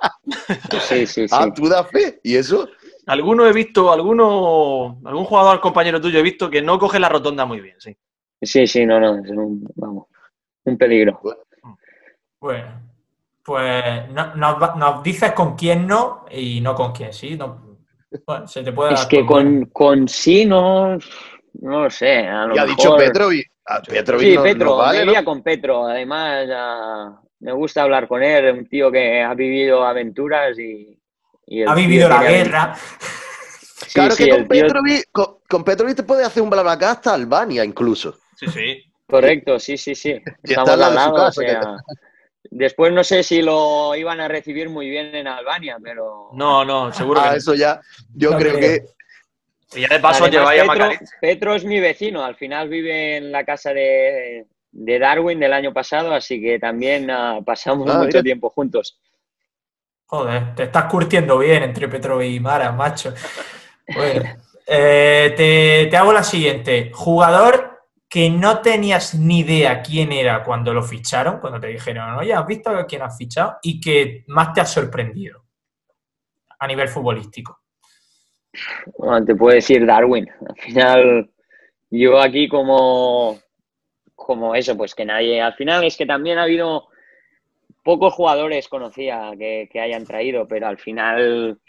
Sí, sí, sí.
Ah, ¿tú das fe? ¿Y eso?
Alguno he visto, alguno, algún jugador compañero tuyo he visto que no coge la rotonda muy bien, sí.
Sí, sí, no, no, es un, vamos, un peligro.
Bueno, pues no- nos, va- nos dices con quién no y no con quién sí. No, bueno, se te puede
Es que con, con sí no, no lo sé. A lo
Y ha
mejor...
dicho. Ah, Petrovic
Sí,
no-
Petro,
no
con Petro. Además, ah, me gusta hablar con él, un tío que ha vivido aventuras y... y
Ha vivido la guerra.
Sí,
Claro
sí,
que con
tío-
Petrovic, con, con Petrovic te puede hacer un BlaBlaCar hasta Albania incluso.
Sí, sí.
Correcto, sí, sí, sí. Estamos
al lado
o
que-
sea, Después no sé si lo iban a recibir muy bien en Albania, pero...
No, no, seguro
Ah,
que no.
eso ya, yo
No
creo
creo.
que
Y ya de paso lleváis a
Petro. Petro es mi vecino, al final vive en la casa de, de Darwin del año pasado, así que también ah, pasamos
Ah,
mucho
mira.
tiempo juntos.
Joder, te estás curtiendo bien entre Petro y Mara, macho. Bueno, eh, te, te hago la siguiente. Jugador que no tenías ni idea quién era cuando lo ficharon, cuando te dijeron, oye, ¿has visto a quién has fichado? Y que más te ha sorprendido a nivel futbolístico.
Te puedo decir Darwin. Al final, yo aquí como, como eso, pues que nadie. Al final es que también ha habido pocos jugadores conocía que, hayan traído, pero al final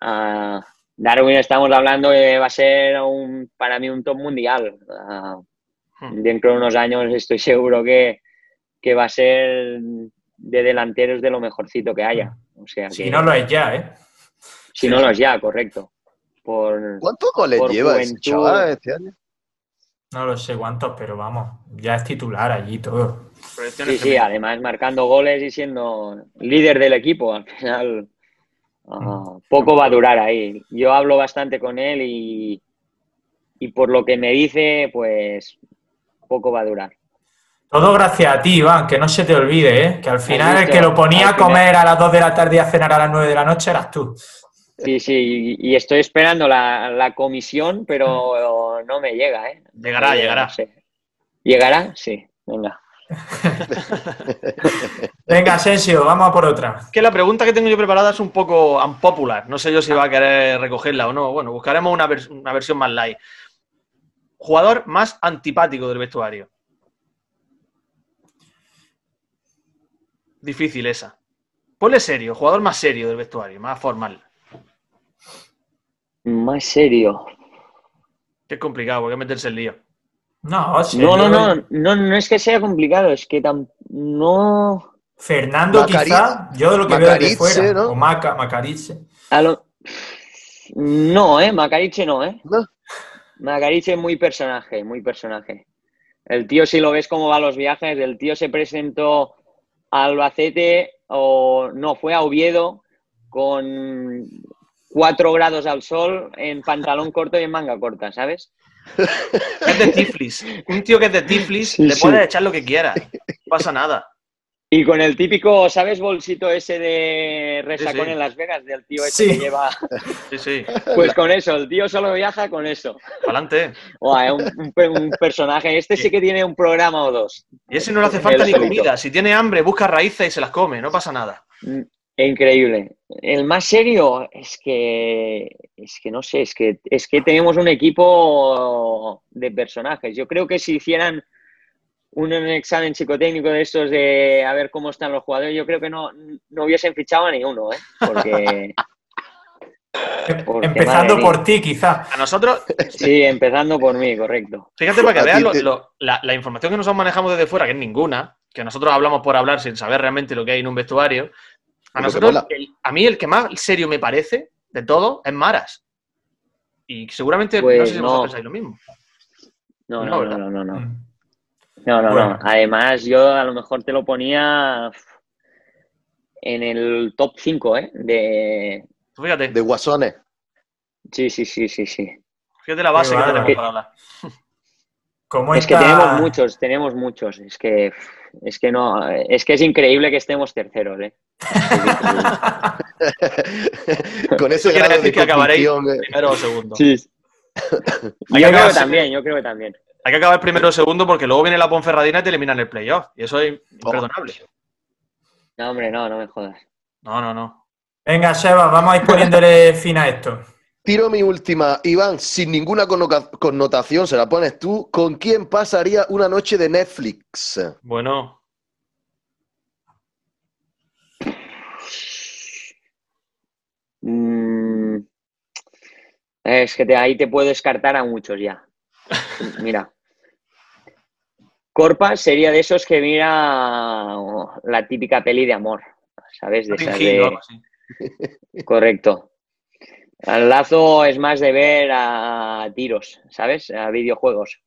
Darwin estamos hablando va a ser un, para mí un top mundial. Ah. Dentro de unos años estoy seguro que, que va a ser de delanteros de lo mejorcito que haya. O sea,
Si
que-
no lo es ya, ¿eh?
si no lo es ya, correcto. Por,
¿cuántos goles
Por
lleva ese chaval este año?
No lo sé cuántos, pero vamos, ya es titular allí todo.
Sí, sí, además marcando goles y siendo líder del equipo. Al final, ah, poco va a durar ahí. Yo hablo bastante con él y, y por lo que me dice, pues poco va a durar.
Todo gracias a ti, Iván, que no se te olvide, ¿eh? Que al final el que lo ponía a
final-
comer a las 2 de la tarde y a cenar a las 9 de la noche eras tú.
Sí, sí, y, estoy esperando la, la comisión, pero no me llega, ¿eh?
Llegará, llegará.
no sé. ¿Llegará? Sí, venga.
Venga, Asensio, vamos a por otra.
Que la pregunta que tengo yo preparada es un poco unpopular. No sé yo si va a querer recogerla o no. Bueno, buscaremos una, vers- una versión más light. Jugador más antipático del vestuario. Difícil esa. Ponle serio, jugador más serio del vestuario, más formal.
Más serio.
Que es complicado, porque meterse el lío.
No, sí,
No, no,
yo-
no, no, no es que sea complicado, es que tam- no.
Fernando,
Macari-
quizá, yo de lo que veo de
Macarice,
fuera.
¿no?
O Maca, Macarice.
A lo- No, ¿eh? Macariche no, ¿eh?
¿No?
Macariche es muy personaje, muy personaje. El tío, si lo ves cómo va los viajes, el tío se presentó a Albacete o no, fue a Oviedo con cuatro grados al sol en pantalón corto y en manga corta, ¿sabes?
Es de Tiflis. Un tío que es de Tiflis
Sí,
le
sí.
puedes echar lo que quieras. No pasa nada.
Y con el típico, ¿sabes? Bolsito ese de resacón
Sí, sí.
en Las Vegas, del tío ese
Sí.
que lleva.
Sí, sí.
Pues con eso, el tío solo viaja con eso.
Adelante.
Es un, un pe- un personaje. Este sí que tiene un programa o dos.
Y ese no le hace falta
El
ni
solito.
comida. Si tiene hambre, busca raíces y se las come. No pasa nada.
Mm, Increíble. El más serio es que es que no sé, es que es que tenemos un equipo de personajes. Yo creo que si hicieran un examen psicotécnico de estos de a ver cómo están los jugadores, yo creo que no, no hubiesen fichado a ni uno, ¿eh? Porque,
porque empezando por ti, quizá.
A nosotros.
Sí, empezando por mí, correcto.
Fíjate para que veas la, la, información que nosotros manejamos desde fuera, que es ninguna, que nosotros hablamos por hablar sin saber realmente lo que hay en un vestuario. A nosotros, a mí el que más serio me parece de todo es Maras. Y seguramente no
Pues
sé si
no.
vosotros pensáis lo mismo.
No,
No,
no, no, no, no. No, no,
Bueno.
no. Además, yo a lo mejor te lo ponía en el top 5, ¿eh? De...
Fíjate,
De guasones.
Sí, sí, sí, sí, sí.
fíjate la base
Qué
que tenemos para hablar.
¿Cómo
Es que tenemos muchos, tenemos muchos. Es que, es que no, es que es increíble que estemos terceros, ¿eh?
Con ese
Quiere
grado
decir
de
que acabaréis
eh.
primero o segundo.
Sí. Yo creo que también, yo creo que también.
Hay que acabar primero o segundo porque luego viene la Ponferradina y te eliminan el playoff. Y eso es imperdonable.
No, hombre, no, no me jodas.
No, no, no.
Venga, Seba, vamos a ir poniéndole fin a esto.
Tiro mi última. Iván, sin ninguna connotación, se la pones tú. ¿Con quién pasaría una noche de Netflix?
Bueno,
Mm, es que te- ahí te puedo descartar a muchos ya. Mira. Corpa sería de esos que mira oh, la típica peli de amor, ¿sabes? De esas de-. Correcto. Al lazo es más de ver a tiros, ¿sabes? A videojuegos.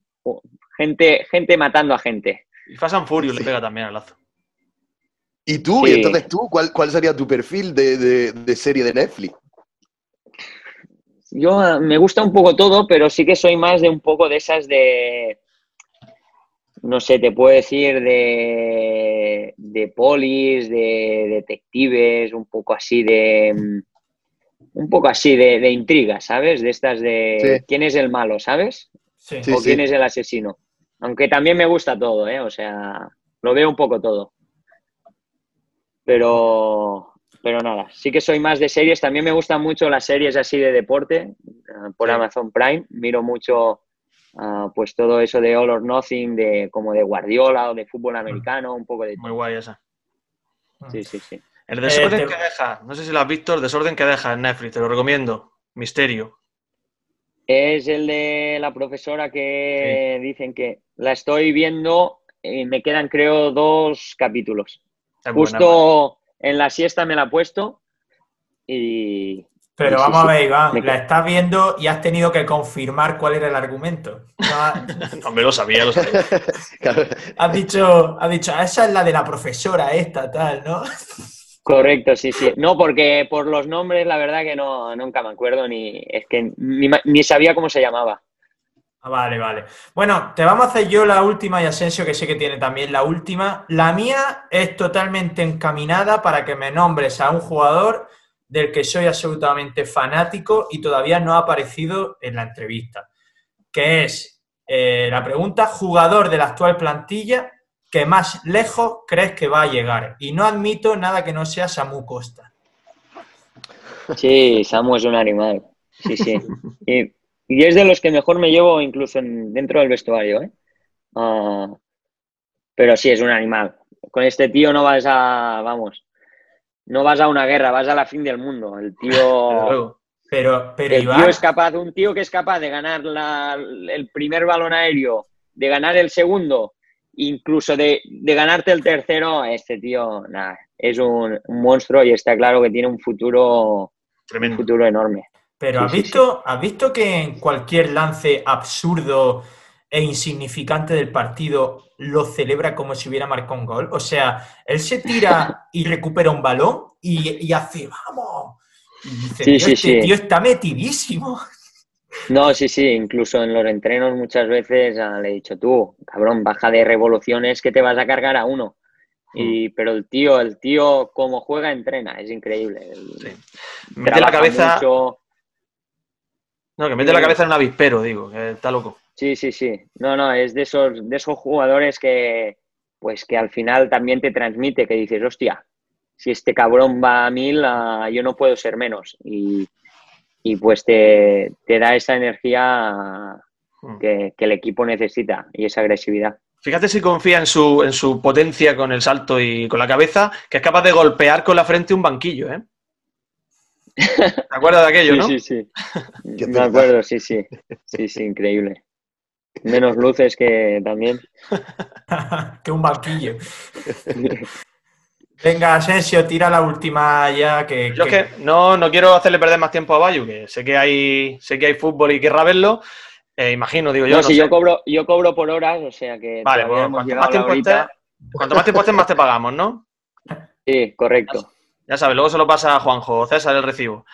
Gente, gente matando a gente.
Y Fast and Furious le pega también al lazo.
¿Y tú?
Sí.
¿Y entonces tú? ¿Cuál, cuál sería tu perfil de, de- de serie de Netflix?
Yo eh, me gusta un poco todo, pero sí que soy más de un poco de esas de. No sé, te puedo decir de. de polis, de detectives, un poco así de. mm, Un poco así de, de intriga, ¿sabes? De estas de.
Sí.
¿Quién es el malo, ¿sabes?
Sí.
Sí.
o quién es el asesino. Aunque también me gusta todo, ¿eh? O sea, lo veo un poco todo. Pero, pero nada, sí que soy más de series. También me gustan mucho las series así de deporte eh, por
Sí.
Amazon Prime. Miro mucho ah, pues todo eso de All or Nothing, de como de Guardiola o de fútbol americano, un poco de
Muy guay esa.
Sí, sí, sí.
El desorden
Eh, te-
que deja, no sé si lo has visto, el desorden que deja en Netflix, te lo recomiendo. Misterio.
Es el de la profesora que dicen que la estoy viendo y me quedan creo dos capítulos.
Buena,
Justo en la siesta me la he puesto y
Pero vamos
sí.
a ver, Iván,
Me
la estás viendo y has tenido que confirmar cuál era el argumento. No,
hombre, lo sabía, lo sabía.
Has dicho, has dicho, "Ah, esa es la de la profesora esta, tal, ¿no?
correcto, sí, sí. No, porque por los nombres la verdad que no nunca me acuerdo ni es que ni, ni sabía cómo se llamaba.
Ah, Vale, vale. Bueno, te vamos a hacer yo la última y Asensio, que sé que tiene también la última. La mía es totalmente encaminada para que me nombres a un jugador del que soy absolutamente fanático y todavía no ha aparecido en la entrevista. Que es eh, la pregunta, jugador de la actual plantilla que más lejos crees que va a llegar. Y no admito nada que no sea Samu Costa.
Sí, Samu es un animal. Sí, sí. Y, y es de los que mejor me llevo incluso en- dentro del vestuario, ¿eh? Ah, pero sí, es un animal. Con este tío no vas a, vamos, no vas a una guerra, vas a la fin del mundo. El tío.
Pero, pero
el
Iván,
tío es capaz, un tío que es capaz de ganar la- el primer balón aéreo, de ganar el segundo, incluso de, de ganarte el tercero, este tío, nada, es un, un monstruo y está claro que tiene un futuro, un
Tremendo.
futuro enorme.
Pero ¿has visto, ¿has visto que en cualquier lance absurdo e insignificante del partido lo celebra como si hubiera marcado un gol? O sea, él se tira y recupera un balón y, y hace ¡vamos! Y dice,
Sí,
"Tío,
sí,
este
sí.
tío está metidísimo.
No, sí, sí, incluso en los entrenos muchas veces ah, le he dicho tú, cabrón, baja de revoluciones que te vas a cargar a uno. Y, pero el tío, el tío como juega, entrena, es increíble. El-.
Mete la cabeza.
mucho.
No, que mete la cabeza en un avispero, digo, que está loco.
Sí, sí, sí. No, no, es de esos, de esos jugadores que, pues que al final también te transmite, que dices, hostia, si este cabrón va a mil, ah, yo no puedo ser menos. Y, y pues te, te, da esa energía hmm. que, que, el equipo necesita y esa agresividad.
Fíjate si confía en su, en su potencia con el salto y con la cabeza, que es capaz de golpear con la frente un banquillo, ¿eh? ¿Te acuerdas de aquello, no?
Sí, sí, sí. Me acuerdo, sí, sí. Sí, sí, increíble. Menos luces que también.
que un banquillo. Venga, Asensio, tira la última ya que.
Yo es que no, no quiero hacerle perder más tiempo a Bayu, que sé que hay, sé que hay fútbol y querrá verlo. Eh, imagino, digo yo.
No, si yo cobro, yo cobro por horas, o sea que.
Vale, pues cuanto más, tiempo estés, cuanto más tiempo estés, más te pagamos, ¿no?
Sí, correcto.
Ya sabes, luego se lo pasa a Juanjo, César el recibo.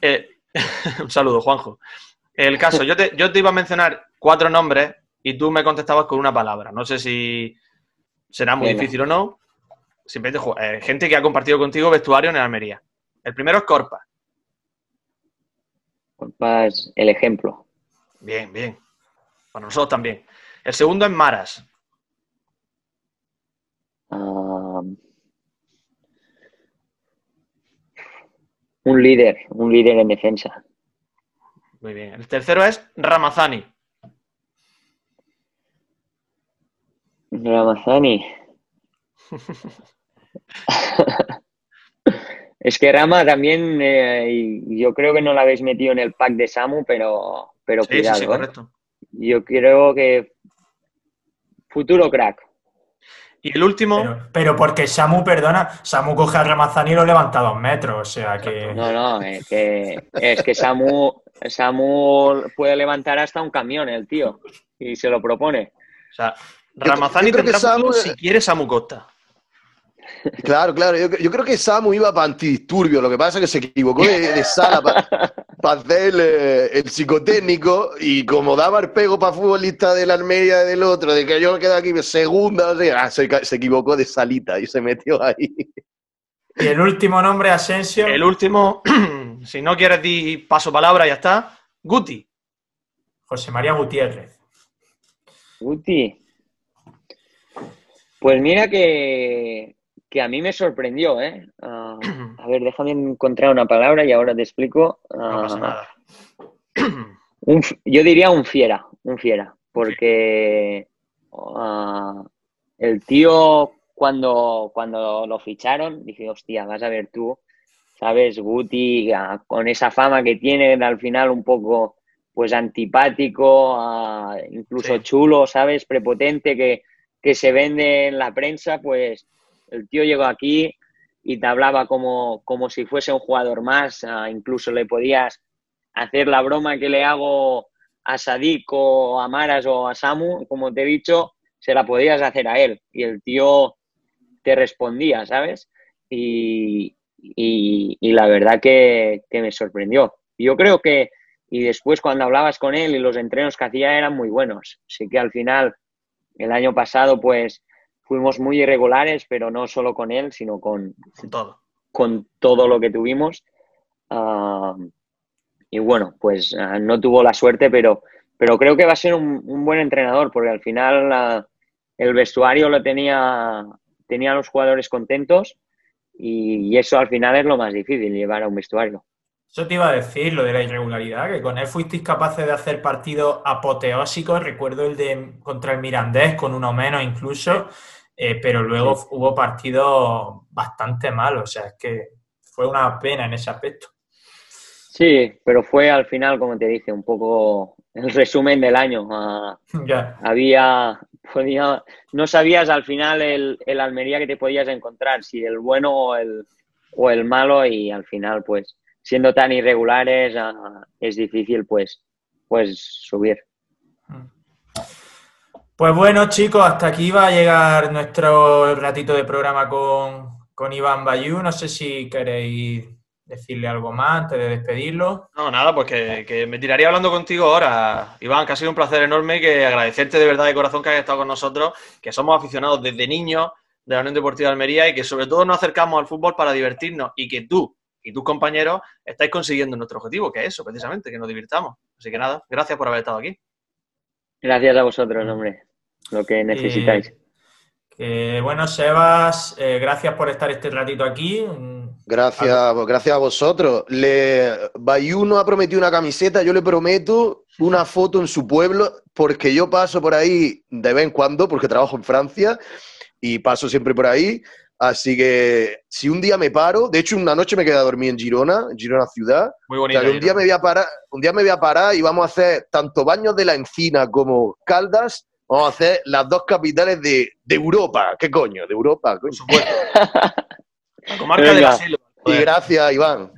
Eh, un saludo, Juanjo. El caso, yo te, yo te iba a mencionar cuatro nombres y tú me contestabas con una palabra. No sé si será muy difícil o no. Simplemente eh, gente que ha compartido contigo vestuario en Almería. El primero es Corpa.
Corpa es el ejemplo.
Bien, bien. Para nosotros también. El segundo es Maras.
Un líder, un líder en defensa.
Muy bien. El tercero es Ramazani.
Ramazani. es que Rama también, eh, yo creo que no la habéis metido en el pack de Samu, pero, pero cuidado. Sí, sí, ¿eh? correcto. Yo creo que futuro crack.
Y el último.
Pero, porque Samu, perdona, Samu coge a Ramazani y lo levanta a dos metros, o sea que.
No, no, es que, es que Samu, Samu puede levantar hasta un camión, el tío, y se lo propone.
O sea, Ramazani tendrá Samu... si quiere Samu Costa.
Claro, claro. Yo, creo que Samu iba para antidisturbio. Lo que pasa es que se equivocó de, sala para hacer el, psicotécnico y como daba el pego para futbolista de la Almería y del otro, de que yo me quedo aquí segunda, ah, se, equivocó de salita y se metió ahí.
Y el último nombre, Asensio.
El último, si no quieres di paso palabra, ya está. Guti.
José María Gutiérrez.
Guti. Pues mira que que a mí me sorprendió, ¿eh? Ah, a ver, déjame encontrar una palabra y ahora te explico.
no pasa nada.
yo diría un fiera, un fiera, porque ah, el tío cuando, cuando lo ficharon, dije, hostia, vas a ver tú, ¿sabes? Guti, ah, con esa fama que tiene, al final un poco pues antipático, incluso chulo, ¿sabes? Prepotente, que, que se vende en la prensa, pues el tío llegó aquí y te hablaba como, como si fuese un jugador más, ah, incluso le podías hacer la broma que le hago a Sadik o a Maras o a Samu, como te he dicho, se la podías hacer a él y el tío te respondía, ¿sabes? Y, la verdad que, que, me sorprendió. Yo creo que, y después cuando hablabas con él y los entrenos que hacía eran muy buenos. Así que al final, el año pasado, pues fuimos muy irregulares, pero no solo con él, sino con,
todo.
con todo lo que tuvimos. Ah, y bueno, pues ah, no tuvo la suerte, pero, pero creo que va a ser un, buen entrenador, porque al final ah, el vestuario lo tenía, tenía a los jugadores contentos y, y, eso al final es lo más difícil, llevar a un vestuario.
Eso te iba a decir, lo de la irregularidad, que con él fuisteis capaces de hacer partidos apoteósicos. Recuerdo el de contra el Mirandés, con uno menos incluso. Eh, pero luego hubo partidos bastante malos, o sea, es que fue una pena en ese aspecto.
Sí, pero fue al final, como te dije, un poco el resumen del año. Ah, había, no sabías al final el, el, Almería que te podías encontrar, si el bueno o el, o el malo, y al final, pues, siendo tan irregulares, ah, es difícil, pues, pues subir.
Pues bueno, chicos, hasta aquí va a llegar nuestro ratito de programa con, Iván Bayú. No sé si queréis decirle algo más antes de despedirlo.
No, nada, pues que, me tiraría hablando contigo ahora. Iván, que ha sido un placer enorme y que agradecerte de verdad de corazón que hayas estado con nosotros, que somos aficionados desde niños de la Unión Deportiva de Almería y que sobre todo nos acercamos al fútbol para divertirnos y que tú y tus compañeros estáis consiguiendo nuestro objetivo, que es eso, precisamente, que nos divirtamos. Así que nada, gracias por haber estado aquí.
Gracias a vosotros, hombre lo que necesitáis.
bueno, Sebas, eh, gracias por estar este ratito aquí.
Gracias, gracias a vosotros. Le, Bayuno ha prometido una camiseta, yo le prometo una foto en su pueblo, porque yo paso por ahí de vez en cuando, porque trabajo en Francia y paso siempre por ahí. Así que si un día me paro, de hecho una noche me quedé a dormir en Girona, en Girona ciudad.
Muy bonito.
un día me voy a parar, un día me voy a parar y vamos a hacer tanto baños de la encina como Caldas, vamos a hacer las dos capitales de, Europa. ¿Qué coño? De Europa, Por supuesto.
la comarca de la
Y gracias, Iván.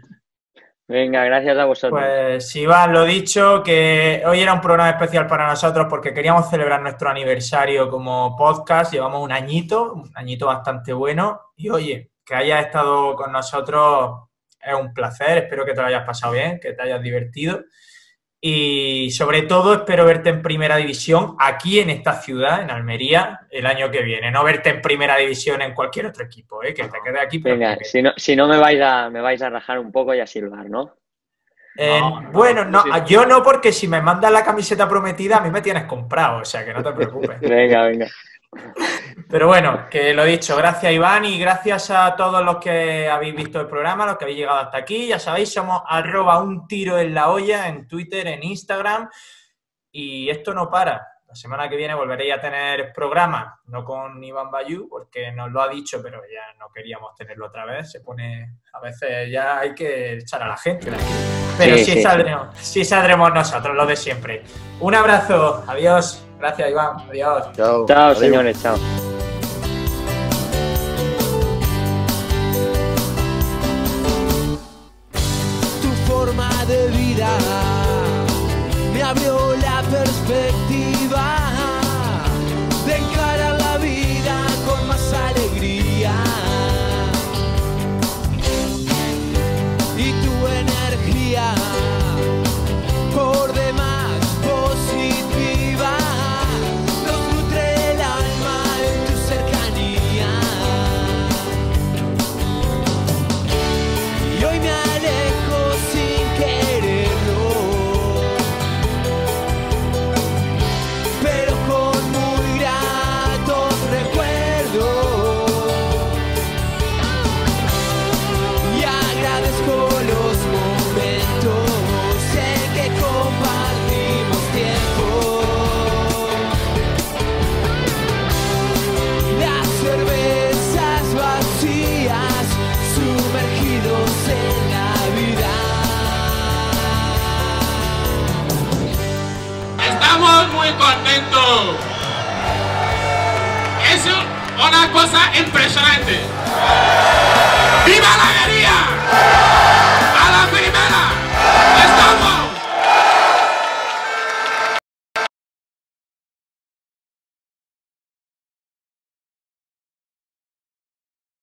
Venga, gracias a vosotros.
Pues Iván, lo dicho, que hoy era un programa especial para nosotros porque queríamos celebrar nuestro aniversario como podcast. Llevamos un añito, un añito bastante bueno. Y oye, que hayas estado con nosotros es un placer. Espero que te lo hayas pasado bien, que te hayas divertido. Y sobre todo espero verte en primera división aquí en esta ciudad, en Almería, el año que viene. No verte en primera división en cualquier otro equipo, ¿eh? que te quede aquí.
Venga, si no, si no me, vais a, me vais a rajar un poco y a silbar, ¿no?
Eh, bueno, no, yo no, porque si me mandas la camiseta prometida, a mí me tienes comprado, o sea que no te preocupes.
venga, venga.
Pero bueno, que lo dicho, gracias Iván y gracias a todos los que habéis visto el programa, los que habéis llegado hasta aquí. Ya sabéis, somos arroba un tiro en la olla en Twitter, en Instagram. Y esto no para. La semana que viene volveréis a tener programa, no con Iván Bayú, porque nos lo ha dicho, pero ya no queríamos tenerlo otra vez. Se pone, a veces ya hay que echar a la gente. Pero sí, saldremos, sí saldremos nosotros, lo de siempre. Un abrazo, adiós. Gracias, Iván. Adiós.
Chao. Chao, señores. Chao.